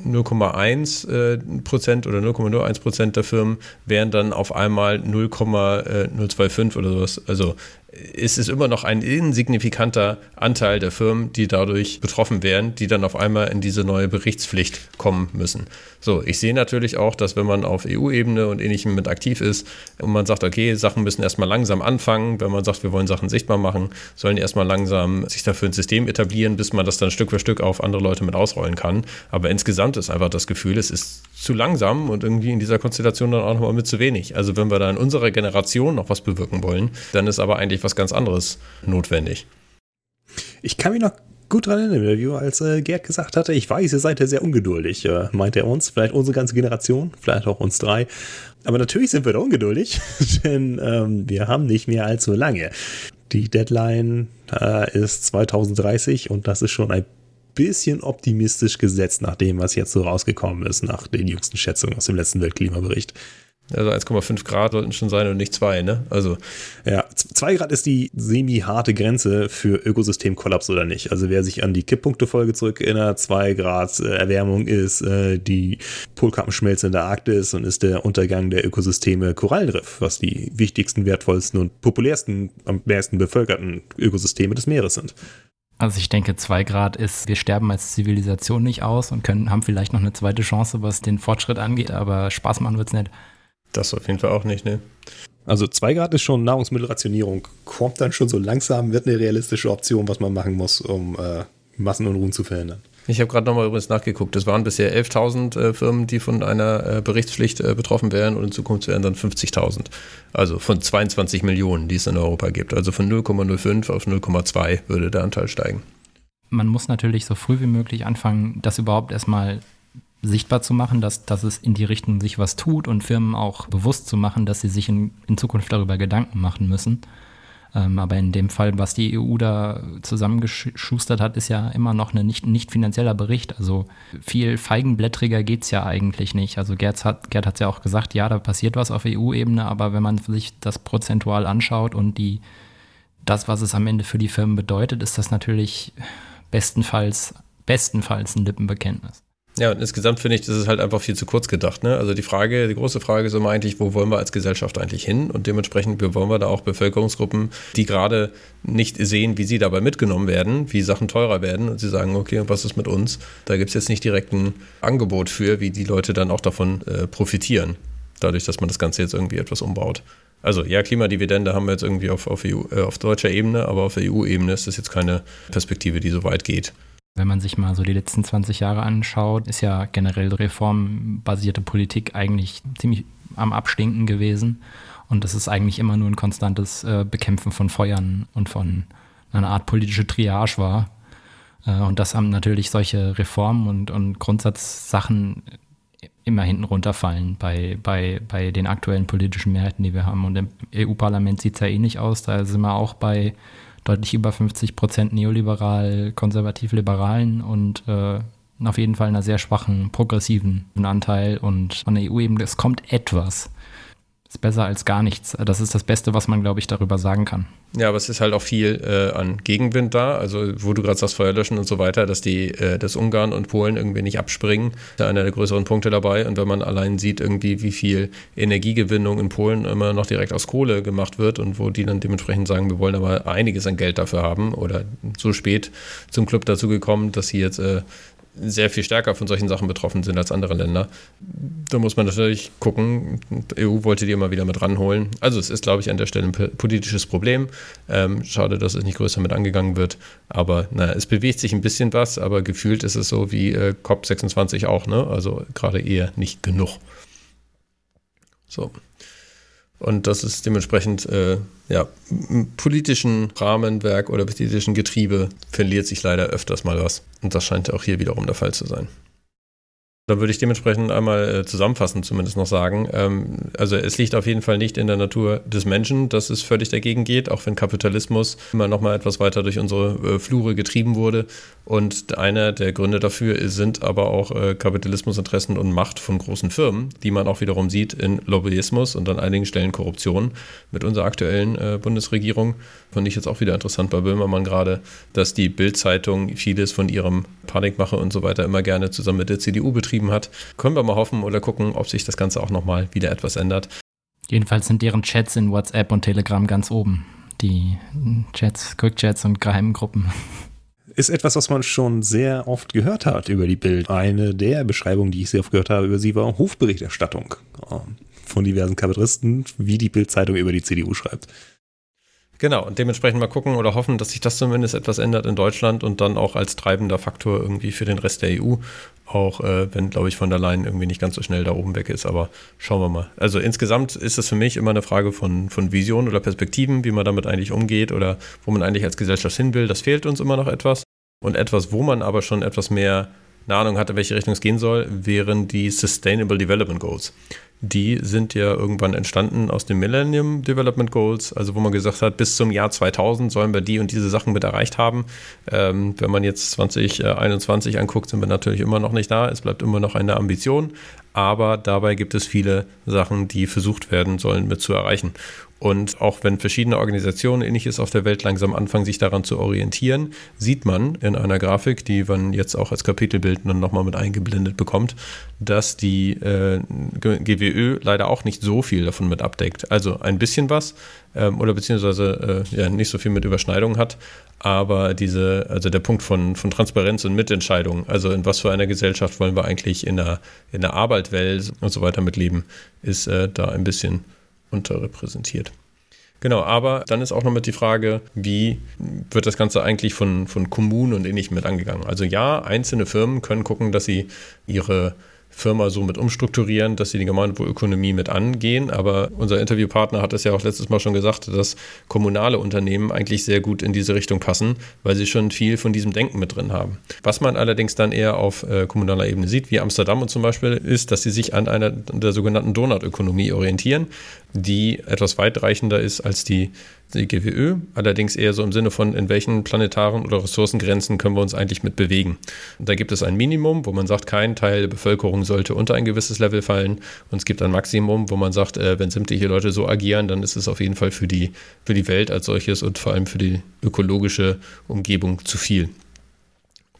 0,1 äh, Prozent oder 0,01 Prozent der Firmen wären dann auf einmal 0,025 oder sowas. Also ist es immer noch ein insignifikanter Anteil der Firmen, die dadurch betroffen wären, die dann auf einmal in diese neue Berichtspflicht kommen müssen. So, ich sehe natürlich auch, dass wenn man auf EU-Ebene und ähnlichem mit aktiv ist und man sagt, okay, Sachen müssen erstmal langsam anfangen, wenn man sagt, wir wollen Sachen sichtbar machen, sollen die erstmal langsam sich dafür ein System etablieren, bis man das dann Stück für Stück auf andere Leute mit ausrollen kann. Aber insgesamt ist einfach das Gefühl, es ist zu langsam und irgendwie in dieser Konstellation dann auch nochmal mit zu wenig. Also wenn wir da in unserer Generation noch was bewirken wollen, dann ist aber eigentlich was ganz anderes notwendig. Ich kann mich noch gut dran erinnern, Interview, als äh, Gerd gesagt hatte, ich weiß, ihr seid ja sehr ungeduldig, äh, meint er uns, vielleicht unsere ganze Generation, vielleicht auch uns drei. Aber natürlich sind wir da ungeduldig, denn ähm, wir haben nicht mehr allzu lange. Die Deadline äh, ist 2030 und das ist schon ein bisschen optimistisch gesetzt nach dem, was jetzt so rausgekommen ist, nach den jüngsten Schätzungen aus dem letzten Weltklimabericht. Also 1,5 Grad sollten schon sein und nicht 2, ne? Also. Ja, 2 Grad ist die semi-harte Grenze für Ökosystemkollaps oder nicht. Also wer sich an die Kipppunkte-Folge zurückerinnert, 2 Grad äh, Erwärmung ist äh, die Polkappenschmelze in der Arktis und ist der Untergang der Ökosysteme Korallenriff, was die wichtigsten, wertvollsten und populärsten, am meisten bevölkerten Ökosysteme des Meeres sind. Also ich denke, zwei Grad ist, wir sterben als Zivilisation nicht aus und können, haben vielleicht noch eine zweite Chance, was den Fortschritt angeht, aber Spaß machen wird es nicht. Das auf jeden Fall auch nicht, ne? Also zwei Grad ist schon Nahrungsmittelrationierung. Kommt dann schon so langsam, wird eine realistische Option, was man machen muss, um äh, Massenunruhen zu verhindern. Ich habe gerade nochmal übrigens nachgeguckt. Es waren bisher 11.000 äh, Firmen, die von einer äh, Berichtspflicht äh, betroffen wären und in Zukunft wären dann 50.000. Also von 22 Millionen, die es in Europa gibt. Also von 0,05 auf 0,2 würde der Anteil steigen. Man muss natürlich so früh wie möglich anfangen, das überhaupt erstmal sichtbar zu machen, dass, dass es in die Richtung sich was tut und Firmen auch bewusst zu machen, dass sie sich in, in Zukunft darüber Gedanken machen müssen. Ähm, aber in dem Fall, was die EU da zusammengeschustert hat, ist ja immer noch ein nicht, nicht finanzieller Bericht. Also viel feigenblättriger geht es ja eigentlich nicht. Also Gerd hat es ja auch gesagt, ja, da passiert was auf EU-Ebene, aber wenn man sich das prozentual anschaut und die, das, was es am Ende für die Firmen bedeutet, ist das natürlich bestenfalls, bestenfalls ein Lippenbekenntnis. Ja, und insgesamt finde ich, das ist halt einfach viel zu kurz gedacht. Ne? Also die Frage, die große Frage ist immer eigentlich, wo wollen wir als Gesellschaft eigentlich hin? Und dementsprechend wo wollen wir da auch Bevölkerungsgruppen, die gerade nicht sehen, wie sie dabei mitgenommen werden, wie Sachen teurer werden und sie sagen, okay, was ist mit uns? Da gibt es jetzt nicht direkt ein Angebot für, wie die Leute dann auch davon äh, profitieren, dadurch, dass man das Ganze jetzt irgendwie etwas umbaut. Also ja, Klimadividende haben wir jetzt irgendwie auf, auf, EU, äh, auf deutscher Ebene, aber auf EU-Ebene ist das jetzt keine Perspektive, die so weit geht. Wenn man sich mal so die letzten 20 Jahre anschaut, ist ja generell reformbasierte Politik eigentlich ziemlich am Abstinken gewesen. Und das ist eigentlich immer nur ein konstantes äh, Bekämpfen von Feuern und von einer Art politische Triage war. Äh, und das haben natürlich solche Reformen und, und Grundsatzsachen immer hinten runterfallen bei, bei, bei den aktuellen politischen Mehrheiten, die wir haben. Und im EU-Parlament sieht es ja ähnlich aus. Da sind wir auch bei deutlich über 50 Prozent neoliberal, konservativ-liberalen und äh, auf jeden Fall einer sehr schwachen progressiven Anteil und von der EU-Ebene, es kommt etwas. Ist besser als gar nichts. Das ist das Beste, was man, glaube ich, darüber sagen kann. Ja, aber es ist halt auch viel äh, an Gegenwind da. Also, wo du gerade sagst, Feuer löschen und so weiter, dass die, äh, dass Ungarn und Polen irgendwie nicht abspringen, ist ja einer der größeren Punkte dabei. Und wenn man allein sieht, irgendwie, wie viel Energiegewinnung in Polen immer noch direkt aus Kohle gemacht wird und wo die dann dementsprechend sagen, wir wollen aber einiges an Geld dafür haben oder so spät zum Club dazu gekommen, dass sie jetzt äh, sehr viel stärker von solchen Sachen betroffen sind als andere Länder. Da muss man natürlich gucken. Die EU wollte die immer wieder mit ranholen. Also es ist, glaube ich, an der Stelle ein politisches Problem. Ähm, schade, dass es nicht größer mit angegangen wird. Aber naja, es bewegt sich ein bisschen was, aber gefühlt ist es so wie äh, COP26 auch. Ne? Also gerade eher nicht genug. So. Und das ist dementsprechend, äh, ja, im politischen Rahmenwerk oder politischen Getriebe verliert sich leider öfters mal was. Und das scheint auch hier wiederum der Fall zu sein. Da würde ich dementsprechend einmal äh, zusammenfassend zumindest noch sagen. Ähm, also es liegt auf jeden Fall nicht in der Natur des Menschen, dass es völlig dagegen geht, auch wenn Kapitalismus immer noch mal etwas weiter durch unsere äh, Flure getrieben wurde. Und einer der Gründe dafür sind aber auch äh, Kapitalismusinteressen und Macht von großen Firmen, die man auch wiederum sieht in Lobbyismus und an einigen Stellen Korruption. Mit unserer aktuellen Bundesregierung fand ich jetzt auch wieder interessant bei Böhmermann gerade, dass die Bild-Zeitung vieles von ihrem Panikmache und so weiter immer gerne zusammen mit der CDU betrieben betrieben hat. Können wir mal hoffen oder gucken, ob sich das Ganze auch nochmal wieder etwas ändert. Jedenfalls sind deren Chats in WhatsApp und Telegram ganz oben. Die Chats, Quick-Chats und geheimen Gruppen. Ist etwas, was man schon sehr oft gehört hat über die Bild. Eine der Beschreibungen, die ich sehr oft gehört habe über sie, war Hofberichterstattung ähm, von diversen Kabarettisten, wie die Bild-Zeitung über die CDU schreibt. Genau, und dementsprechend mal gucken oder hoffen, dass sich das zumindest etwas ändert in Deutschland und dann auch als treibender Faktor irgendwie für den Rest der EU. Auch äh, wenn, glaube ich, von der Leyen irgendwie nicht ganz so schnell da oben weg ist, aber schauen wir mal. Also insgesamt ist es für mich immer eine Frage von, von Vision oder Perspektiven, wie man damit eigentlich umgeht oder wo man eigentlich als Gesellschaft hin will. Das fehlt uns immer noch etwas. Und etwas, wo man aber schon etwas mehr eine Ahnung hatte, welche Richtung es gehen soll, wären die Sustainable Development Goals die sind ja irgendwann entstanden aus den Millennium Development Goals, also wo man gesagt hat, bis zum Jahr 2000 sollen wir die und diese Sachen mit erreicht haben. Ähm, wenn man jetzt 2021 anguckt, sind wir natürlich immer noch nicht da. Es bleibt immer noch eine Ambition, aber dabei gibt es viele Sachen, die versucht werden sollen mit zu erreichen. Und auch wenn verschiedene Organisationen ähnliches auf der Welt langsam anfangen, sich daran zu orientieren, sieht man in einer Grafik, die man jetzt auch als Kapitelbild dann nochmal mit eingeblendet bekommt, dass die äh, GWÖ leider auch nicht so viel davon mit abdeckt. Also ein bisschen was ähm, oder beziehungsweise äh, ja, nicht so viel mit Überschneidung hat, aber diese, also der Punkt von, von Transparenz und Mitentscheidung, also in was für einer Gesellschaft wollen wir eigentlich in der, in der Arbeitwelt und so weiter mitleben, ist äh, da ein bisschen unterrepräsentiert. Genau, aber dann ist auch noch mit die Frage, wie wird das Ganze eigentlich von, von Kommunen und ähnlichem mit angegangen? Also ja, einzelne Firmen können gucken, dass sie ihre Firma so mit umstrukturieren, dass sie die Gemeinwohlökonomie mit angehen. Aber unser Interviewpartner hat es ja auch letztes Mal schon gesagt, dass kommunale Unternehmen eigentlich sehr gut in diese Richtung passen, weil sie schon viel von diesem Denken mit drin haben. Was man allerdings dann eher auf äh, kommunaler Ebene sieht, wie Amsterdam und zum Beispiel, ist, dass sie sich an einer der sogenannten Donutökonomie orientieren, die etwas weitreichender ist als die die GWÖ, allerdings eher so im Sinne von, in welchen planetaren oder Ressourcengrenzen können wir uns eigentlich mit bewegen. Und da gibt es ein Minimum, wo man sagt, kein Teil der Bevölkerung sollte unter ein gewisses Level fallen. Und es gibt ein Maximum, wo man sagt, äh, wenn sämtliche Leute so agieren, dann ist es auf jeden Fall für die, für die Welt als solches und vor allem für die ökologische Umgebung zu viel.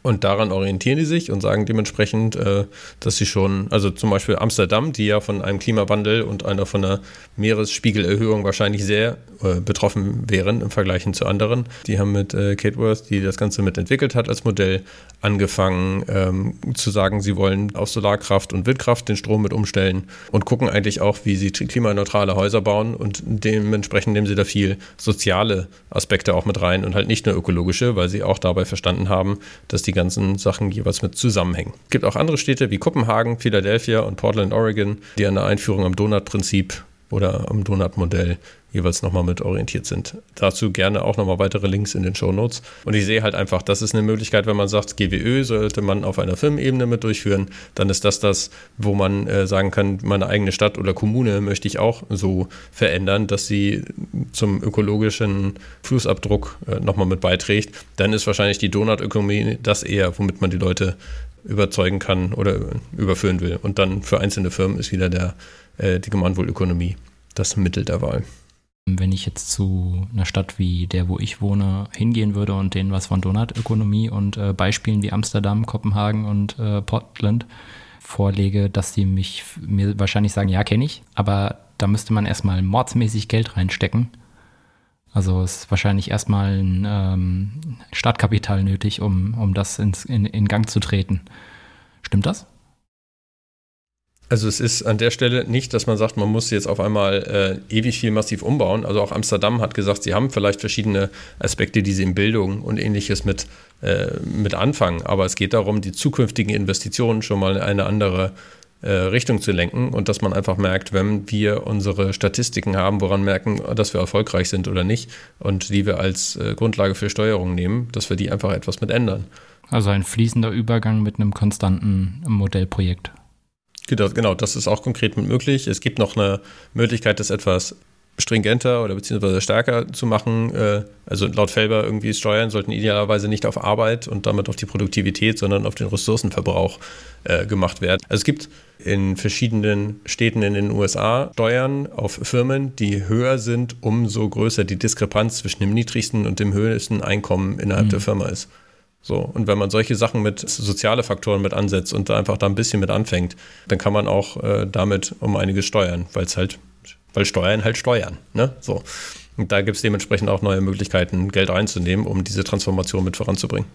Und daran orientieren die sich und sagen dementsprechend, äh, dass sie schon, also zum Beispiel Amsterdam, die ja von einem Klimawandel und einer von einer Meeresspiegelerhöhung wahrscheinlich sehr äh, betroffen wären im Vergleich zu anderen. Die haben mit äh, Kate Worth, die das Ganze mitentwickelt hat als Modell, angefangen ähm, zu sagen, sie wollen auf Solarkraft und Windkraft den Strom mit umstellen und gucken eigentlich auch, wie sie klimaneutrale Häuser bauen und dementsprechend nehmen sie da viel soziale Aspekte auch mit rein und halt nicht nur ökologische, weil sie auch dabei verstanden haben, dass die ganzen Sachen jeweils mit zusammenhängen. Es gibt auch andere Städte wie Kopenhagen, Philadelphia und Portland, Oregon, die an der Einführung am Donut-Prinzip oder am Donut-Modell jeweils nochmal mit orientiert sind. Dazu gerne auch nochmal weitere Links in den Show Notes. Und ich sehe halt einfach, das ist eine Möglichkeit, wenn man sagt, GWÖ sollte man auf einer Firmenebene mit durchführen, dann ist das das, wo man äh, sagen kann, meine eigene Stadt oder Kommune möchte ich auch so verändern, dass sie zum ökologischen Fußabdruck äh, nochmal mit beiträgt. Dann ist wahrscheinlich die Donutökonomie das eher, womit man die Leute überzeugen kann oder überführen will. Und dann für einzelne Firmen ist wieder der äh, die Gemeinwohlökonomie das Mittel der Wahl. Wenn ich jetzt zu einer Stadt wie der, wo ich wohne, hingehen würde und denen was von Donutökonomie und äh, Beispielen wie Amsterdam, Kopenhagen und äh, Portland vorlege, dass die mich mir wahrscheinlich sagen, ja, kenne ich, aber da müsste man erstmal mordsmäßig Geld reinstecken. Also ist wahrscheinlich erstmal ein ähm, Startkapital nötig, um, um das ins, in, in Gang zu treten. Stimmt das? Also es ist an der Stelle nicht, dass man sagt, man muss jetzt auf einmal äh, ewig viel massiv umbauen. Also auch Amsterdam hat gesagt, sie haben vielleicht verschiedene Aspekte, die sie in Bildung und ähnliches mit, äh, mit anfangen. Aber es geht darum, die zukünftigen Investitionen schon mal in eine andere äh, Richtung zu lenken und dass man einfach merkt, wenn wir unsere Statistiken haben, woran merken, dass wir erfolgreich sind oder nicht und die wir als äh, Grundlage für Steuerung nehmen, dass wir die einfach etwas mit ändern. Also ein fließender Übergang mit einem konstanten Modellprojekt. Genau, das ist auch konkret möglich. Es gibt noch eine Möglichkeit, das etwas stringenter oder beziehungsweise stärker zu machen. Äh, also laut Felber irgendwie Steuern sollten idealerweise nicht auf Arbeit und damit auf die Produktivität, sondern auf den Ressourcenverbrauch äh, gemacht werden. Also es gibt in verschiedenen Städten in den USA Steuern auf Firmen, die höher sind, umso größer die Diskrepanz zwischen dem niedrigsten und dem höchsten Einkommen innerhalb mhm. der Firma ist. So, und wenn man solche Sachen mit soziale Faktoren mit ansetzt und einfach da ein bisschen mit anfängt, dann kann man auch äh, damit um einiges steuern, weil es halt, weil Steuern halt steuern, ne? So. Und da gibt es dementsprechend auch neue Möglichkeiten, Geld einzunehmen, um diese Transformation mit voranzubringen.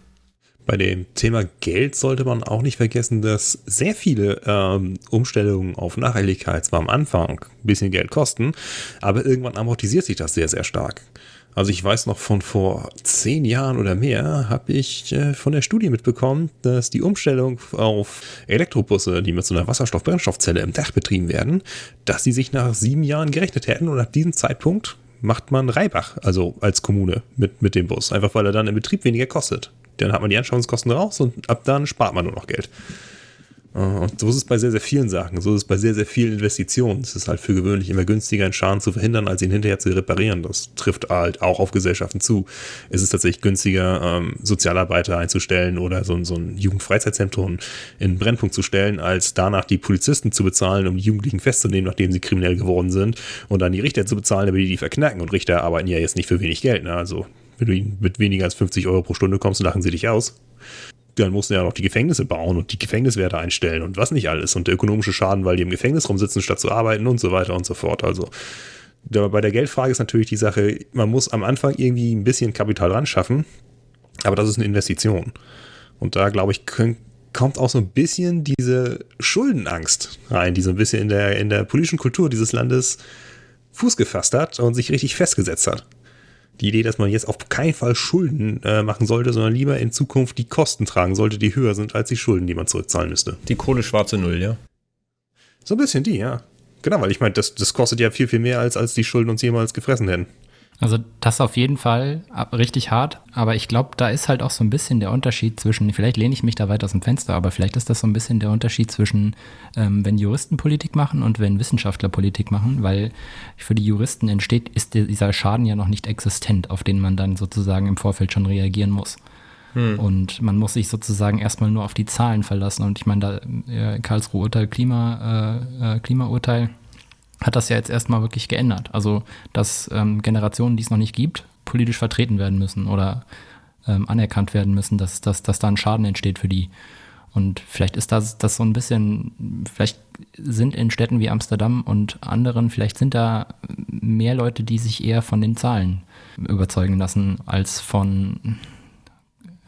Bei dem Thema Geld sollte man auch nicht vergessen, dass sehr viele ähm, Umstellungen auf Nachhaltigkeit zwar am Anfang ein bisschen Geld kosten, aber irgendwann amortisiert sich das sehr, sehr stark. Also ich weiß noch von vor zehn Jahren oder mehr, habe ich äh, von der Studie mitbekommen, dass die Umstellung auf Elektrobusse, die mit so einer Wasserstoff-Brennstoffzelle im Dach betrieben werden, dass sie sich nach sieben Jahren gerechnet hätten und ab diesem Zeitpunkt macht man Reibach, also als Kommune mit, mit dem Bus, einfach weil er dann im Betrieb weniger kostet. Dann hat man die Anschaffungskosten raus und ab dann spart man nur noch Geld. Und so ist es bei sehr, sehr vielen Sachen. So ist es bei sehr, sehr vielen Investitionen. Es ist halt für gewöhnlich immer günstiger, einen Schaden zu verhindern, als ihn hinterher zu reparieren. Das trifft halt auch auf Gesellschaften zu. Es ist tatsächlich günstiger, ähm, Sozialarbeiter einzustellen oder so, so ein Jugendfreizeitzentrum in einen Brennpunkt zu stellen, als danach die Polizisten zu bezahlen, um die Jugendlichen festzunehmen, nachdem sie kriminell geworden sind, und dann die Richter zu bezahlen, damit die die verknacken. Und Richter arbeiten ja jetzt nicht für wenig Geld. Ne? Also wenn du mit weniger als 50 Euro pro Stunde kommst, lachen sie dich aus dann mussten ja noch die Gefängnisse bauen und die Gefängniswerte einstellen und was nicht alles und der ökonomische Schaden, weil die im Gefängnis rumsitzen, statt zu arbeiten und so weiter und so fort. Also bei der Geldfrage ist natürlich die Sache, man muss am Anfang irgendwie ein bisschen Kapital ran schaffen, aber das ist eine Investition. Und da glaube ich, kommt auch so ein bisschen diese Schuldenangst rein, die so ein bisschen in der, in der politischen Kultur dieses Landes Fuß gefasst hat und sich richtig festgesetzt hat die Idee, dass man jetzt auf keinen Fall Schulden äh, machen sollte, sondern lieber in Zukunft die Kosten tragen sollte, die höher sind als die Schulden, die man zurückzahlen müsste. Die Kohle schwarze Null, ja? So ein bisschen die, ja. Genau, weil ich meine, das, das kostet ja viel, viel mehr, als, als die Schulden uns jemals gefressen hätten. Also das auf jeden Fall richtig hart, aber ich glaube, da ist halt auch so ein bisschen der Unterschied zwischen, vielleicht lehne ich mich da weit aus dem Fenster, aber vielleicht ist das so ein bisschen der Unterschied zwischen, ähm, wenn Juristen Politik machen und wenn Wissenschaftler Politik machen, weil für die Juristen entsteht, ist dieser Schaden ja noch nicht existent, auf den man dann sozusagen im Vorfeld schon reagieren muss. Hm. Und man muss sich sozusagen erstmal nur auf die Zahlen verlassen. Und ich meine, da äh, Karlsruhe Urteil, Klima, äh, äh Klimaurteil, hat das ja jetzt erstmal wirklich geändert. Also, dass ähm, Generationen, die es noch nicht gibt, politisch vertreten werden müssen oder ähm, anerkannt werden müssen, dass, dass, dass da ein Schaden entsteht für die. Und vielleicht ist das, das so ein bisschen, vielleicht sind in Städten wie Amsterdam und anderen, vielleicht sind da mehr Leute, die sich eher von den Zahlen überzeugen lassen, als von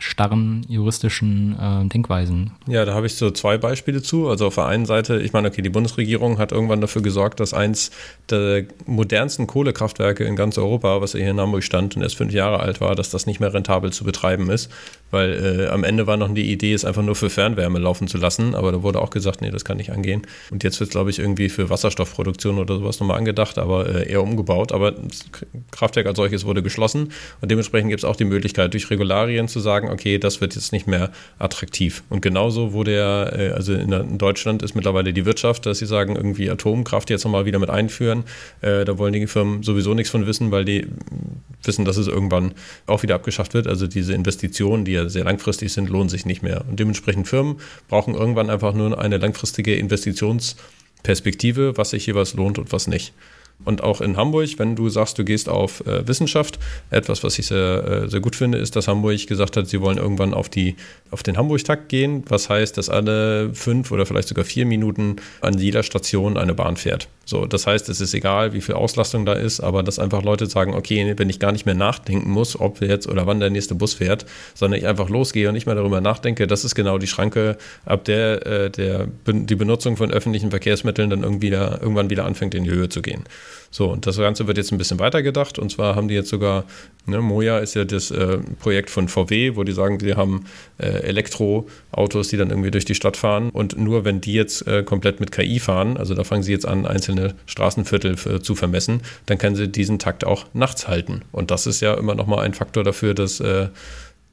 starren juristischen äh, Denkweisen. Ja, da habe ich so zwei Beispiele zu. Also auf der einen Seite, ich meine, okay, die Bundesregierung hat irgendwann dafür gesorgt, dass eins der modernsten Kohlekraftwerke in ganz Europa, was hier in Hamburg stand und erst fünf Jahre alt war, dass das nicht mehr rentabel zu betreiben ist, weil äh, am Ende war noch die Idee, es einfach nur für Fernwärme laufen zu lassen, aber da wurde auch gesagt, nee, das kann nicht angehen. Und jetzt wird, glaube ich, irgendwie für Wasserstoffproduktion oder sowas nochmal angedacht, aber äh, eher umgebaut. Aber das Kraftwerk als solches wurde geschlossen und dementsprechend gibt es auch die Möglichkeit, durch Regularien zu sagen, okay, das wird jetzt nicht mehr attraktiv. Und genauso wurde ja, äh, also in, Deutschland ist mittlerweile die Wirtschaft, dass sie sagen, irgendwie Atomkraft jetzt nochmal wieder mit einführen. Äh, da wollen die Firmen sowieso nichts von wissen, weil die wissen, dass es irgendwann auch wieder abgeschafft wird. Also diese Investitionen, die ja sehr langfristig sind, lohnen sich nicht mehr. Und dementsprechend Firmen brauchen irgendwann einfach nur eine langfristige Investitionsperspektive, was sich was lohnt und was nicht. Und auch in Hamburg, wenn du sagst, du gehst auf äh, Wissenschaft, etwas, was ich sehr, äh, sehr gut finde, ist, dass Hamburg gesagt hat, sie wollen irgendwann auf, die, auf den Hamburg-Takt gehen. Was heißt, dass alle fünf oder vielleicht sogar vier Minuten an jeder Station eine Bahn fährt. So, das heißt, es ist egal, wie viel Auslastung da ist, aber dass einfach Leute sagen, okay, wenn ich gar nicht mehr nachdenken muss, ob jetzt oder wann der nächste Bus fährt, sondern ich einfach losgehe und nicht mehr darüber nachdenke, das ist genau die Schranke, ab der, äh, der die Benutzung von öffentlichen Verkehrsmitteln dann irgendwie da, irgendwann wieder anfängt, in die Höhe zu gehen. So, und das Ganze wird jetzt ein bisschen weitergedacht. Und zwar haben die jetzt sogar, ne, Moja ist ja das äh, Projekt von VW, wo die sagen, sie haben äh, Elektroautos, die dann irgendwie durch die Stadt fahren. Und nur wenn die jetzt äh, komplett mit KI fahren, also da fangen sie jetzt an, einzelne Straßenviertel für, zu vermessen, dann können sie diesen Takt auch nachts halten. Und das ist ja immer nochmal ein Faktor dafür, dass äh,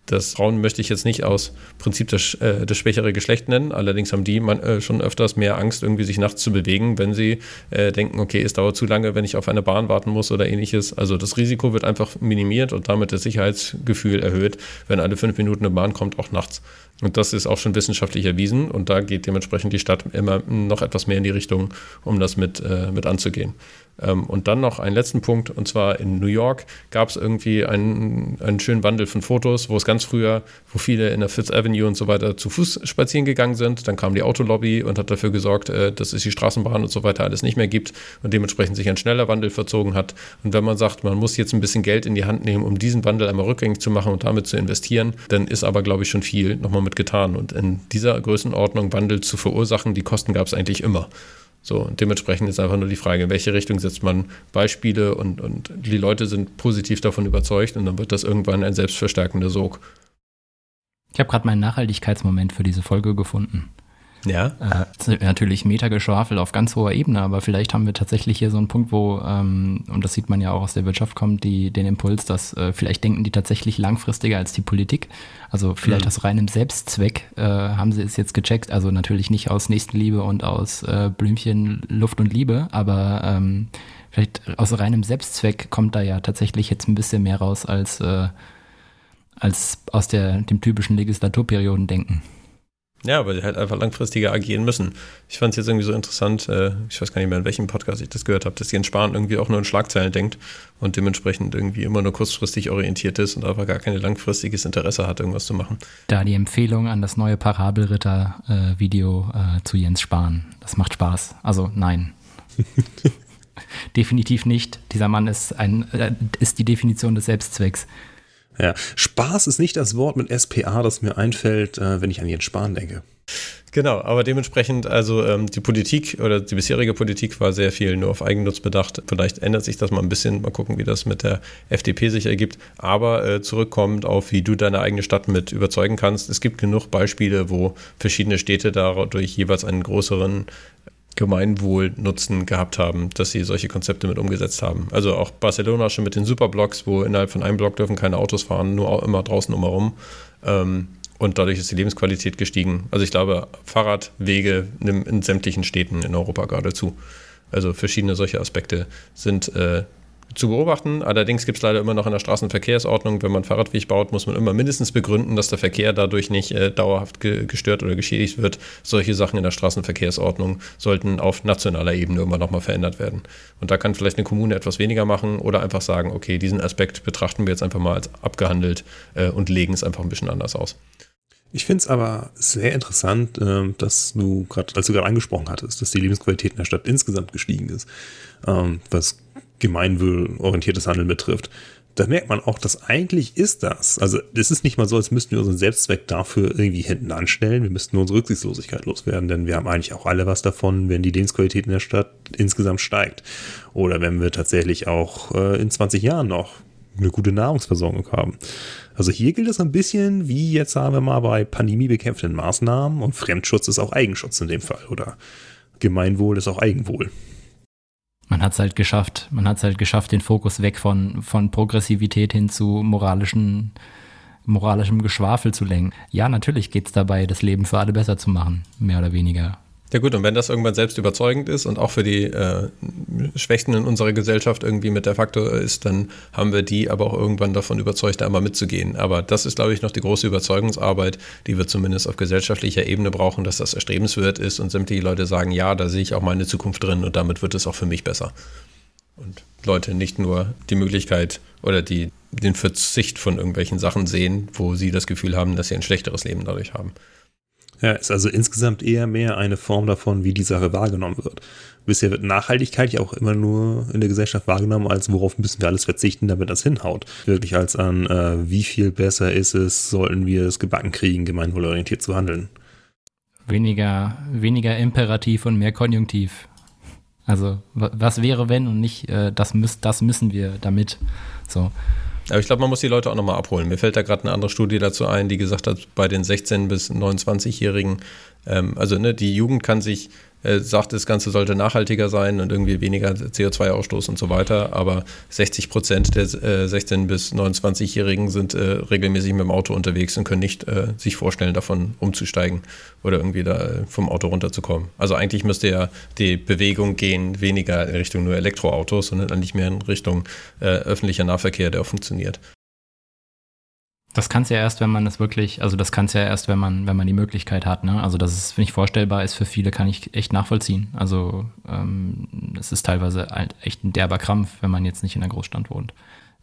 das Frauen möchte ich jetzt nicht aus Prinzip das, äh, das schwächere Geschlecht nennen. Allerdings haben die man, äh, schon öfters mehr Angst, irgendwie sich nachts zu bewegen, wenn sie äh, denken, okay, es dauert zu lange, wenn ich auf eine Bahn warten muss oder ähnliches. Also das Risiko wird einfach minimiert und damit das Sicherheitsgefühl erhöht, wenn alle fünf Minuten eine Bahn kommt, auch nachts. Und das ist auch schon wissenschaftlich erwiesen und da geht dementsprechend die Stadt immer noch etwas mehr in die Richtung, um das mit, äh, mit anzugehen. Ähm, und dann noch einen letzten Punkt, und zwar in New York gab es irgendwie einen, einen schönen Wandel von Fotos, wo es ganz früher, wo viele in der Fifth Avenue und so weiter zu Fuß spazieren gegangen sind. Dann kam die Autolobby und hat dafür gesorgt, äh, dass es die Straßenbahn und so weiter alles nicht mehr gibt und dementsprechend sich ein schneller Wandel verzogen hat. Und wenn man sagt, man muss jetzt ein bisschen Geld in die Hand nehmen, um diesen Wandel einmal rückgängig zu machen und damit zu investieren, dann ist aber, glaube ich, schon viel nochmal mit getan. Und in dieser Größenordnung Wandel zu verursachen, die Kosten gab es eigentlich immer. So, und dementsprechend ist einfach nur die Frage, in welche Richtung setzt man Beispiele und, und die Leute sind positiv davon überzeugt und dann wird das irgendwann ein selbstverstärkender Sog. Ich habe gerade meinen Nachhaltigkeitsmoment für diese Folge gefunden. Ja. Äh, natürlich Metageschwafel auf ganz hoher Ebene, aber vielleicht haben wir tatsächlich hier so einen Punkt, wo, ähm, und das sieht man ja auch aus der Wirtschaft, kommt die, den Impuls, dass äh, vielleicht denken die tatsächlich langfristiger als die Politik. Also vielleicht mhm. aus reinem Selbstzweck äh, haben sie es jetzt gecheckt. Also natürlich nicht aus Nächstenliebe und aus äh, Blümchen, Luft und Liebe, aber ähm, vielleicht aus reinem Selbstzweck kommt da ja tatsächlich jetzt ein bisschen mehr raus als, äh, als aus der, dem typischen Legislaturperiodendenken. Ja, weil sie halt einfach langfristiger agieren müssen. Ich fand es jetzt irgendwie so interessant, äh, ich weiß gar nicht mehr, in welchem Podcast ich das gehört habe, dass Jens Spahn irgendwie auch nur in Schlagzeilen denkt und dementsprechend irgendwie immer nur kurzfristig orientiert ist und einfach gar kein langfristiges Interesse hat, irgendwas zu machen. Da die Empfehlung an das neue Parabelritter-Video äh, äh, zu Jens Spahn. Das macht Spaß. Also nein. Definitiv nicht. Dieser Mann ist, ein, äh, ist die Definition des Selbstzwecks. Ja, Spaß ist nicht das Wort mit SPA, das mir einfällt, äh, wenn ich an Jens Spahn denke. Genau, aber dementsprechend, also ähm, die Politik oder die bisherige Politik war sehr viel nur auf Eigennutz bedacht. Vielleicht ändert sich das mal ein bisschen. Mal gucken, wie das mit der FDP sich ergibt. Aber äh, zurückkommend auf, wie du deine eigene Stadt mit überzeugen kannst. Es gibt genug Beispiele, wo verschiedene Städte dadurch jeweils einen größeren Gemeinwohlnutzen gehabt haben, dass sie solche Konzepte mit umgesetzt haben. Also auch Barcelona schon mit den Superblocks, wo innerhalb von einem Block dürfen keine Autos fahren, nur immer draußen umherum. Ähm, und dadurch ist die Lebensqualität gestiegen. Also ich glaube, Fahrradwege in sämtlichen Städten in Europa geradezu. Also verschiedene solche Aspekte sind äh, zu beobachten. Allerdings gibt es leider immer noch in der Straßenverkehrsordnung, wenn man Fahrradweg baut, muss man immer mindestens begründen, dass der Verkehr dadurch nicht äh, dauerhaft ge gestört oder geschädigt wird. Solche Sachen in der Straßenverkehrsordnung sollten auf nationaler Ebene immer nochmal verändert werden. Und da kann vielleicht eine Kommune etwas weniger machen oder einfach sagen, okay, diesen Aspekt betrachten wir jetzt einfach mal als abgehandelt äh, und legen es einfach ein bisschen anders aus. Ich finde es aber sehr interessant, äh, dass du gerade, als du gerade angesprochen hattest, dass die Lebensqualität in der Stadt insgesamt gestiegen ist, ähm, was gemeinwohlorientiertes Handeln betrifft. Da merkt man auch, dass eigentlich ist das. Also es ist nicht mal so, als müssten wir unseren Selbstzweck dafür irgendwie hinten anstellen. Wir müssten nur unsere Rücksichtslosigkeit loswerden, denn wir haben eigentlich auch alle was davon, wenn die Lebensqualität in der Stadt insgesamt steigt. Oder wenn wir tatsächlich auch äh, in 20 Jahren noch eine gute Nahrungsversorgung haben. Also hier gilt es ein bisschen wie jetzt sagen wir mal bei pandemiebekämpfenden Maßnahmen und Fremdschutz ist auch Eigenschutz in dem Fall oder Gemeinwohl ist auch Eigenwohl. Man hat es halt geschafft, man hat es halt geschafft, den Fokus weg von, von Progressivität hin zu moralischen, moralischem Geschwafel zu lenken. Ja, natürlich geht es dabei, das Leben für alle besser zu machen, mehr oder weniger. Ja gut, und wenn das irgendwann selbst überzeugend ist und auch für die äh, Schwächten in unserer Gesellschaft irgendwie mit der Faktor ist, dann haben wir die aber auch irgendwann davon überzeugt, da einmal mitzugehen. Aber das ist, glaube ich, noch die große Überzeugungsarbeit, die wir zumindest auf gesellschaftlicher Ebene brauchen, dass das erstrebenswert ist und sämtliche Leute sagen, ja, da sehe ich auch meine Zukunft drin und damit wird es auch für mich besser. Und Leute nicht nur die Möglichkeit oder die, den Verzicht von irgendwelchen Sachen sehen, wo sie das Gefühl haben, dass sie ein schlechteres Leben dadurch haben. Ja, ist also insgesamt eher mehr eine Form davon, wie die Sache wahrgenommen wird. Bisher wird Nachhaltigkeit ja auch immer nur in der Gesellschaft wahrgenommen, als worauf müssen wir alles verzichten, damit das hinhaut. Wirklich als an, äh, wie viel besser ist es, sollten wir es gebacken kriegen, gemeinwohlorientiert zu handeln. Weniger, weniger Imperativ und mehr Konjunktiv. Also, was wäre, wenn und nicht, äh, das, müß, das müssen wir damit. So. Aber ich glaube, man muss die Leute auch nochmal abholen. Mir fällt da gerade eine andere Studie dazu ein, die gesagt hat, bei den 16- bis 29-Jährigen, ähm, also ne, die Jugend kann sich äh, sagt, das Ganze sollte nachhaltiger sein und irgendwie weniger CO2-Ausstoß und so weiter. Aber 60 Prozent der äh, 16- bis 29-Jährigen sind äh, regelmäßig mit dem Auto unterwegs und können nicht äh, sich vorstellen, davon umzusteigen oder irgendwie da äh, vom Auto runterzukommen. Also eigentlich müsste ja die Bewegung gehen, weniger in Richtung nur Elektroautos, sondern eigentlich mehr in Richtung äh, öffentlicher Nahverkehr, der auch funktioniert. Das kann es ja erst, wenn man es wirklich, also das kann es ja erst, wenn man, wenn man die Möglichkeit hat, ne? Also dass es nicht vorstellbar ist für viele, kann ich echt nachvollziehen. Also ähm, es ist teilweise echt ein derber Krampf, wenn man jetzt nicht in der Großstadt wohnt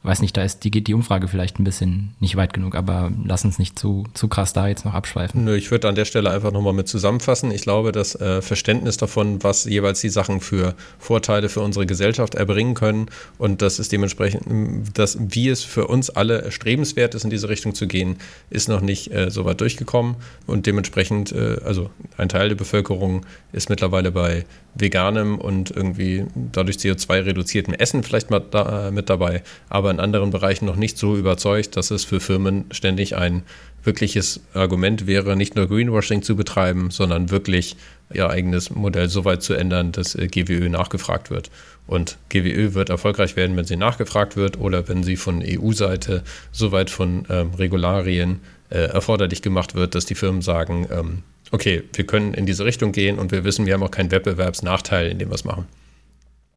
weiß nicht, da ist die, geht die Umfrage vielleicht ein bisschen nicht weit genug, aber lass uns nicht zu, zu krass da jetzt noch abschweifen. Nö, ich würde an der Stelle einfach nochmal mit zusammenfassen. Ich glaube, das äh, Verständnis davon, was jeweils die Sachen für Vorteile für unsere Gesellschaft erbringen können und das ist dementsprechend, dass, wie es für uns alle erstrebenswert ist, in diese Richtung zu gehen, ist noch nicht äh, so weit durchgekommen und dementsprechend, äh, also ein Teil der Bevölkerung ist mittlerweile bei veganem und irgendwie dadurch CO2 reduziertem Essen vielleicht mal da, äh, mit dabei, aber in anderen Bereichen noch nicht so überzeugt, dass es für Firmen ständig ein wirkliches Argument wäre, nicht nur Greenwashing zu betreiben, sondern wirklich ihr eigenes Modell so weit zu ändern, dass äh, GWÖ nachgefragt wird. Und GWÖ wird erfolgreich werden, wenn sie nachgefragt wird oder wenn sie von EU-Seite so weit von ähm, Regularien äh, erforderlich gemacht wird, dass die Firmen sagen, ähm, okay, wir können in diese Richtung gehen und wir wissen, wir haben auch keinen Wettbewerbsnachteil, in dem wir es machen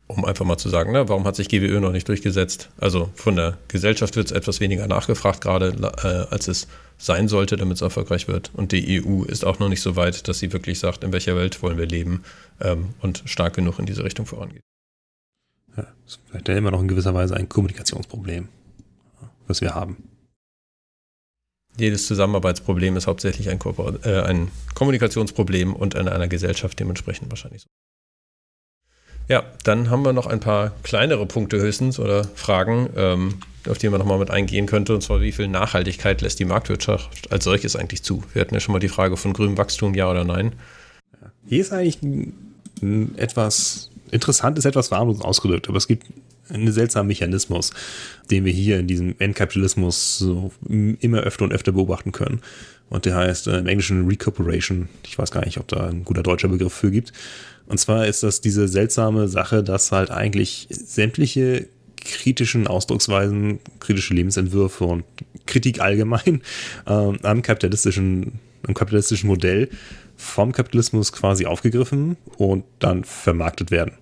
um einfach mal zu sagen, ne, warum hat sich GWÖ noch nicht durchgesetzt? Also von der Gesellschaft wird es etwas weniger nachgefragt, gerade äh, als es sein sollte, damit es erfolgreich wird. Und die EU ist auch noch nicht so weit, dass sie wirklich sagt, in welcher Welt wollen wir leben ähm, und stark genug in diese Richtung vorangeht. Ja, das ist vielleicht immer noch in gewisser Weise ein Kommunikationsproblem, was wir haben. Jedes Zusammenarbeitsproblem ist hauptsächlich ein, äh, ein Kommunikationsproblem und in einer Gesellschaft dementsprechend wahrscheinlich so. Ja, dann haben wir noch ein paar kleinere Punkte höchstens oder Fragen, ähm, auf die man nochmal mit eingehen könnte. Und zwar, wie viel Nachhaltigkeit lässt die Marktwirtschaft als solches eigentlich zu? Wir hatten ja schon mal die Frage von grünem Wachstum, ja oder nein. Hier ist eigentlich ein, ein etwas interessantes, etwas warnlos ausgedrückt, aber es gibt einen seltsamen Mechanismus, den wir hier in diesem Endkapitalismus so immer öfter und öfter beobachten können. Und der heißt äh, im Englischen Recuperation. Ich weiß gar nicht, ob da ein guter deutscher Begriff für gibt. Und zwar ist das diese seltsame Sache, dass halt eigentlich sämtliche kritischen Ausdrucksweisen, kritische Lebensentwürfe und Kritik allgemein ähm, am kapitalistischen, am kapitalistischen Modell vom Kapitalismus quasi aufgegriffen und dann vermarktet werden.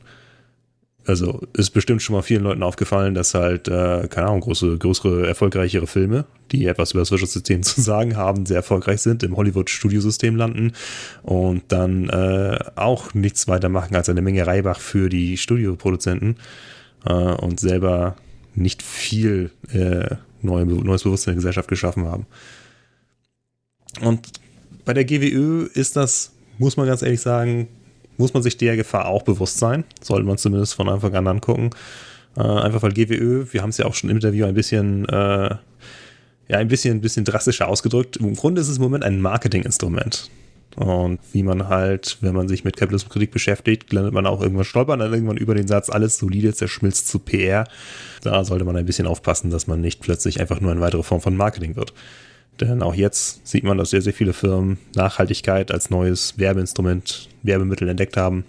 Also ist bestimmt schon mal vielen Leuten aufgefallen, dass halt, äh, keine Ahnung, große, größere, erfolgreichere Filme, die etwas über das Wirtschaftssystem zu sagen haben, sehr erfolgreich sind, im Hollywood-Studiosystem landen und dann äh, auch nichts weiter machen als eine Menge Reibach für die Studioproduzenten äh, und selber nicht viel äh, neu, neues Bewusstsein in der Gesellschaft geschaffen haben. Und bei der GWÖ ist das, muss man ganz ehrlich sagen, muss man sich der Gefahr auch bewusst sein. Sollte man zumindest von Anfang an angucken. Äh, einfach weil GWÖ, wir haben es ja auch schon im Interview ein bisschen, äh, ja, ein bisschen, ein bisschen drastischer ausgedrückt. Im Grunde ist es im Moment ein Marketinginstrument. Und wie man halt, wenn man sich mit Kapitalismuskritik beschäftigt, landet man auch irgendwann stolpern, dann irgendwann über den Satz, alles solide zerschmilzt zu PR. Da sollte man ein bisschen aufpassen, dass man nicht plötzlich einfach nur eine weitere Form von Marketing wird. Denn auch jetzt sieht man, dass sehr, sehr viele Firmen Nachhaltigkeit als neues Werbeinstrument, Werbemittel entdeckt haben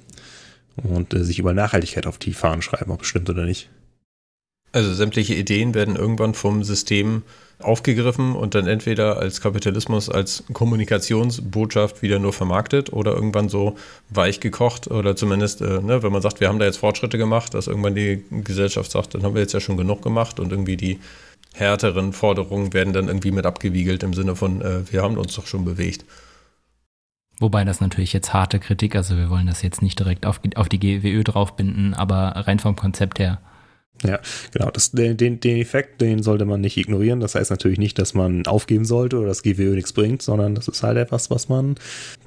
und äh, sich über Nachhaltigkeit auf die Fahnen schreiben, ob es stimmt oder nicht. Also sämtliche Ideen werden irgendwann vom System aufgegriffen und dann entweder als Kapitalismus, als Kommunikationsbotschaft wieder nur vermarktet oder irgendwann so weich gekocht oder zumindest, äh, ne, wenn man sagt, wir haben da jetzt Fortschritte gemacht, dass irgendwann die Gesellschaft sagt, dann haben wir jetzt ja schon genug gemacht und irgendwie die härteren Forderungen werden dann irgendwie mit abgewiegelt im Sinne von, äh, wir haben uns doch schon bewegt. Wobei das natürlich jetzt harte Kritik, also wir wollen das jetzt nicht direkt auf, auf die GWÖ draufbinden, aber rein vom Konzept her Ja, genau. Das, den, den, den Effekt, den sollte man nicht ignorieren. Das heißt natürlich nicht, dass man aufgeben sollte oder das GWÖ nichts bringt, sondern das ist halt etwas, was man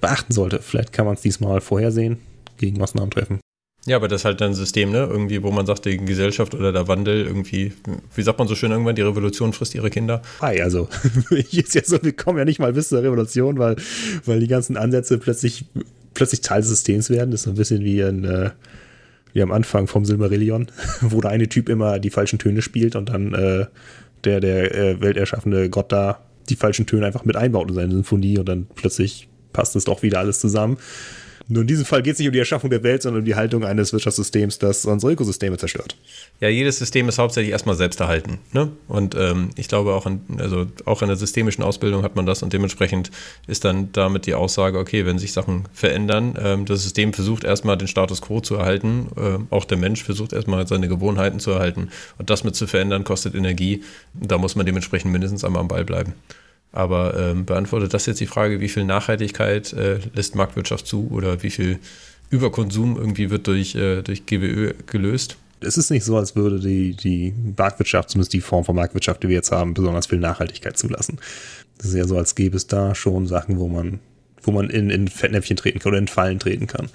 beachten sollte. Vielleicht kann man es diesmal vorhersehen, gegen Maßnahmen treffen. Ja, aber das ist halt ein System, ne? Irgendwie, wo man sagt, die Gesellschaft oder der Wandel irgendwie, wie sagt man so schön irgendwann, die Revolution frisst ihre Kinder. Hi, also, ist ja so, wir kommen ja nicht mal bis zur Revolution, weil, weil die ganzen Ansätze plötzlich, plötzlich Teil des Systems werden. Das ist so ein bisschen wie ein, äh, wie am Anfang vom Silmarillion, wo der eine Typ immer die falschen Töne spielt und dann äh, der, der äh, welterschaffende Gott da die falschen Töne einfach mit einbaut in seine Sinfonie und dann plötzlich passt es doch wieder alles zusammen. Nur in diesem Fall geht es nicht um die Erschaffung der Welt, sondern um die Haltung eines Wirtschaftssystems, das unsere Ökosysteme zerstört. Ja, jedes System ist hauptsächlich erstmal selbst erhalten. Ne? Und ähm, ich glaube auch in, also auch in der systemischen Ausbildung hat man das und dementsprechend ist dann damit die Aussage, okay, wenn sich Sachen verändern, ähm, das System versucht erstmal den Status quo zu erhalten, äh, auch der Mensch versucht erstmal seine Gewohnheiten zu erhalten und das mit zu verändern kostet Energie. Da muss man dementsprechend mindestens einmal am Ball bleiben. Aber ähm, beantwortet das jetzt die Frage, wie viel Nachhaltigkeit äh, lässt Marktwirtschaft zu oder wie viel Überkonsum irgendwie wird durch, äh, durch GWÖ gelöst? Es ist nicht so, als würde die, die Marktwirtschaft, zumindest die Form von Marktwirtschaft, die wir jetzt haben, besonders viel Nachhaltigkeit zulassen. Das ist ja so, als gäbe es da schon Sachen, wo man, wo man in, in Fettnäpfchen treten kann oder in Fallen treten kann.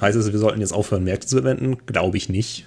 Heißt es, wir sollten jetzt aufhören, Märkte zu verwenden? Glaube ich nicht.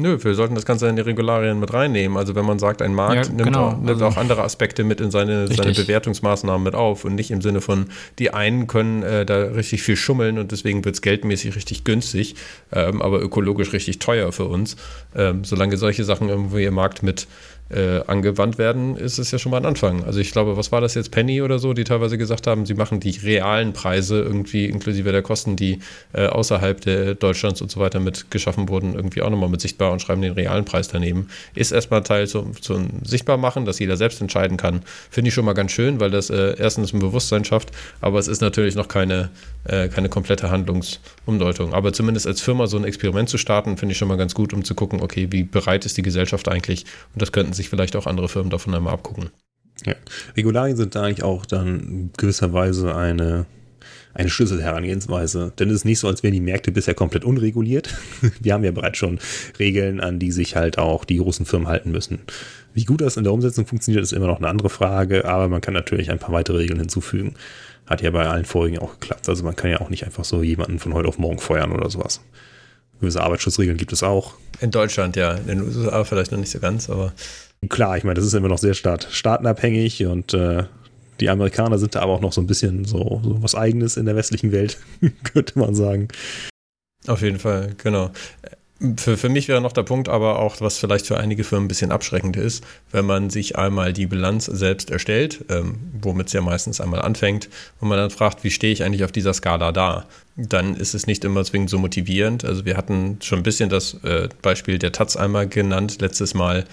Nö, wir sollten das Ganze in die Regularien mit reinnehmen. Also wenn man sagt, ein Markt ja, nimmt, genau. auch, nimmt also, auch, andere Aspekte mit in seine, seine, Bewertungsmaßnahmen mit auf und nicht im Sinne von, die einen können äh, da richtig viel schummeln und deswegen wird es geldmäßig richtig günstig, ähm, aber ökologisch richtig teuer für uns. Ähm, solange solche Sachen irgendwie im Markt mit äh, angewandt werden, ist es ja schon mal ein Anfang. Also ich glaube, was war das jetzt, Penny oder so, die teilweise gesagt haben, sie machen die realen Preise irgendwie inklusive der Kosten, die äh, außerhalb der Deutschlands und so weiter mit geschaffen wurden, irgendwie auch nochmal mit sichtbar und schreiben den realen Preis daneben. Ist erstmal Teil zum, zum sichtbar machen, dass jeder selbst entscheiden kann. Finde ich schon mal ganz schön, weil das äh, erstens ein Bewusstsein schafft, aber es ist natürlich noch keine, äh, keine komplette Handlungsumdeutung. Aber zumindest als Firma so ein Experiment zu starten, finde ich schon mal ganz gut, um zu gucken, okay, wie bereit ist die Gesellschaft eigentlich? Und das könnten sich vielleicht auch andere Firmen davon einmal abgucken. Ja. Regularien sind da eigentlich auch dann gewisserweise eine, eine Schlüsselherangehensweise. Denn es ist nicht so, als wären die Märkte bisher komplett unreguliert. Wir haben ja bereits schon Regeln, an die sich halt auch die großen Firmen halten müssen. Wie gut das in der Umsetzung funktioniert, ist immer noch eine andere Frage, aber man kann natürlich ein paar weitere Regeln hinzufügen. Hat ja bei allen vorigen auch geklappt. Also man kann ja auch nicht einfach so jemanden von heute auf morgen feuern oder sowas. Gewisse Arbeitsschutzregeln gibt es auch. In Deutschland, ja. In den USA vielleicht noch nicht so ganz, aber Klar, ich meine, das ist immer noch sehr staat, staatenabhängig und äh, die Amerikaner sind da aber auch noch so ein bisschen so, so was Eigenes in der westlichen Welt, könnte man sagen. Auf jeden Fall, genau. Für, für mich wäre noch der Punkt, aber auch, was vielleicht für einige Firmen ein bisschen abschreckend ist, wenn man sich einmal die Bilanz selbst erstellt, ähm, womit es ja meistens einmal anfängt, und man dann fragt, wie stehe ich eigentlich auf dieser Skala da, dann ist es nicht immer zwingend so motivierend. Also wir hatten schon ein bisschen das äh, Beispiel der Taz einmal genannt letztes Mal,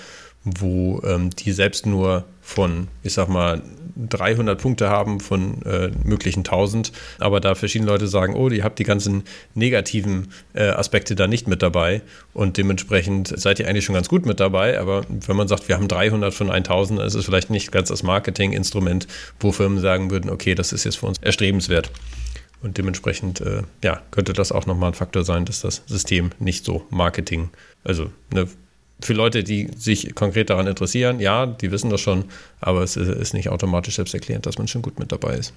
wo ähm, die selbst nur von, ich sag mal, 300 Punkte haben von äh, möglichen 1000, aber da verschiedene Leute sagen, oh, ihr habt die ganzen negativen äh, Aspekte da nicht mit dabei. Und dementsprechend seid ihr eigentlich schon ganz gut mit dabei, aber wenn man sagt, wir haben 300 von 1000, ist es vielleicht nicht ganz das Marketinginstrument, wo Firmen sagen würden, okay, das ist jetzt für uns erstrebenswert. Und dementsprechend, äh, ja, könnte das auch nochmal ein Faktor sein, dass das System nicht so Marketing, also ne, für Leute, die sich konkret daran interessieren, ja, die wissen das schon, aber es ist nicht automatisch selbsterklärend, dass man schon gut mit dabei ist.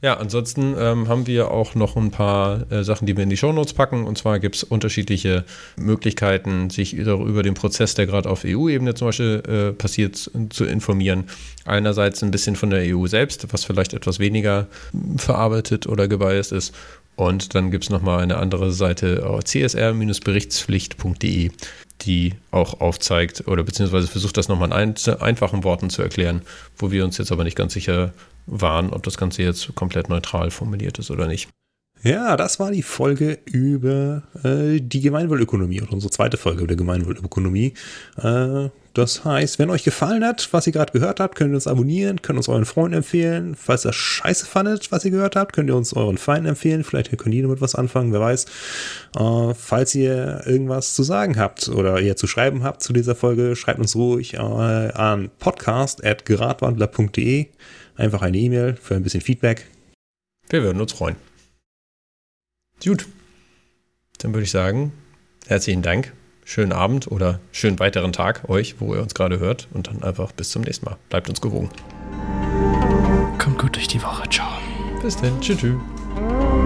Ja, ansonsten ähm, haben wir auch noch ein paar äh, Sachen, die wir in die Shownotes packen. Und zwar gibt es unterschiedliche Möglichkeiten, sich über den Prozess, der gerade auf EU-Ebene zum Beispiel äh, passiert, zu informieren. Einerseits ein bisschen von der EU selbst, was vielleicht etwas weniger verarbeitet oder gebiased ist. Und dann gibt es nochmal eine andere Seite, äh, csr-berichtspflicht.de die auch aufzeigt oder beziehungsweise versucht das nochmal in ein, einfachen Worten zu erklären, wo wir uns jetzt aber nicht ganz sicher waren, ob das Ganze jetzt komplett neutral formuliert ist oder nicht. Ja, das war die Folge über äh, die Gemeinwohlökonomie und unsere zweite Folge über die Gemeinwohlökonomie. Äh, das heißt, wenn euch gefallen hat, was ihr gerade gehört habt, könnt ihr uns abonnieren, könnt uns euren Freunden empfehlen. Falls ihr scheiße fandet, was ihr gehört habt, könnt ihr uns euren Feinden empfehlen. Vielleicht können die damit was anfangen, wer weiß. Äh, falls ihr irgendwas zu sagen habt oder ihr zu schreiben habt zu dieser Folge, schreibt uns ruhig äh, an podcast.geradwandler.de. Einfach eine E-Mail für ein bisschen Feedback. Wir würden uns freuen. Gut. Dann würde ich sagen, herzlichen Dank. schönen Abend oder schönen weiteren Tag euch, wo ihr uns gerade hört. Und dann einfach bis zum nächsten Mal. Bleibt uns gewogen. Kommt gut durch die Woche. Ciao. Bis dann. Tschüss. tschüss.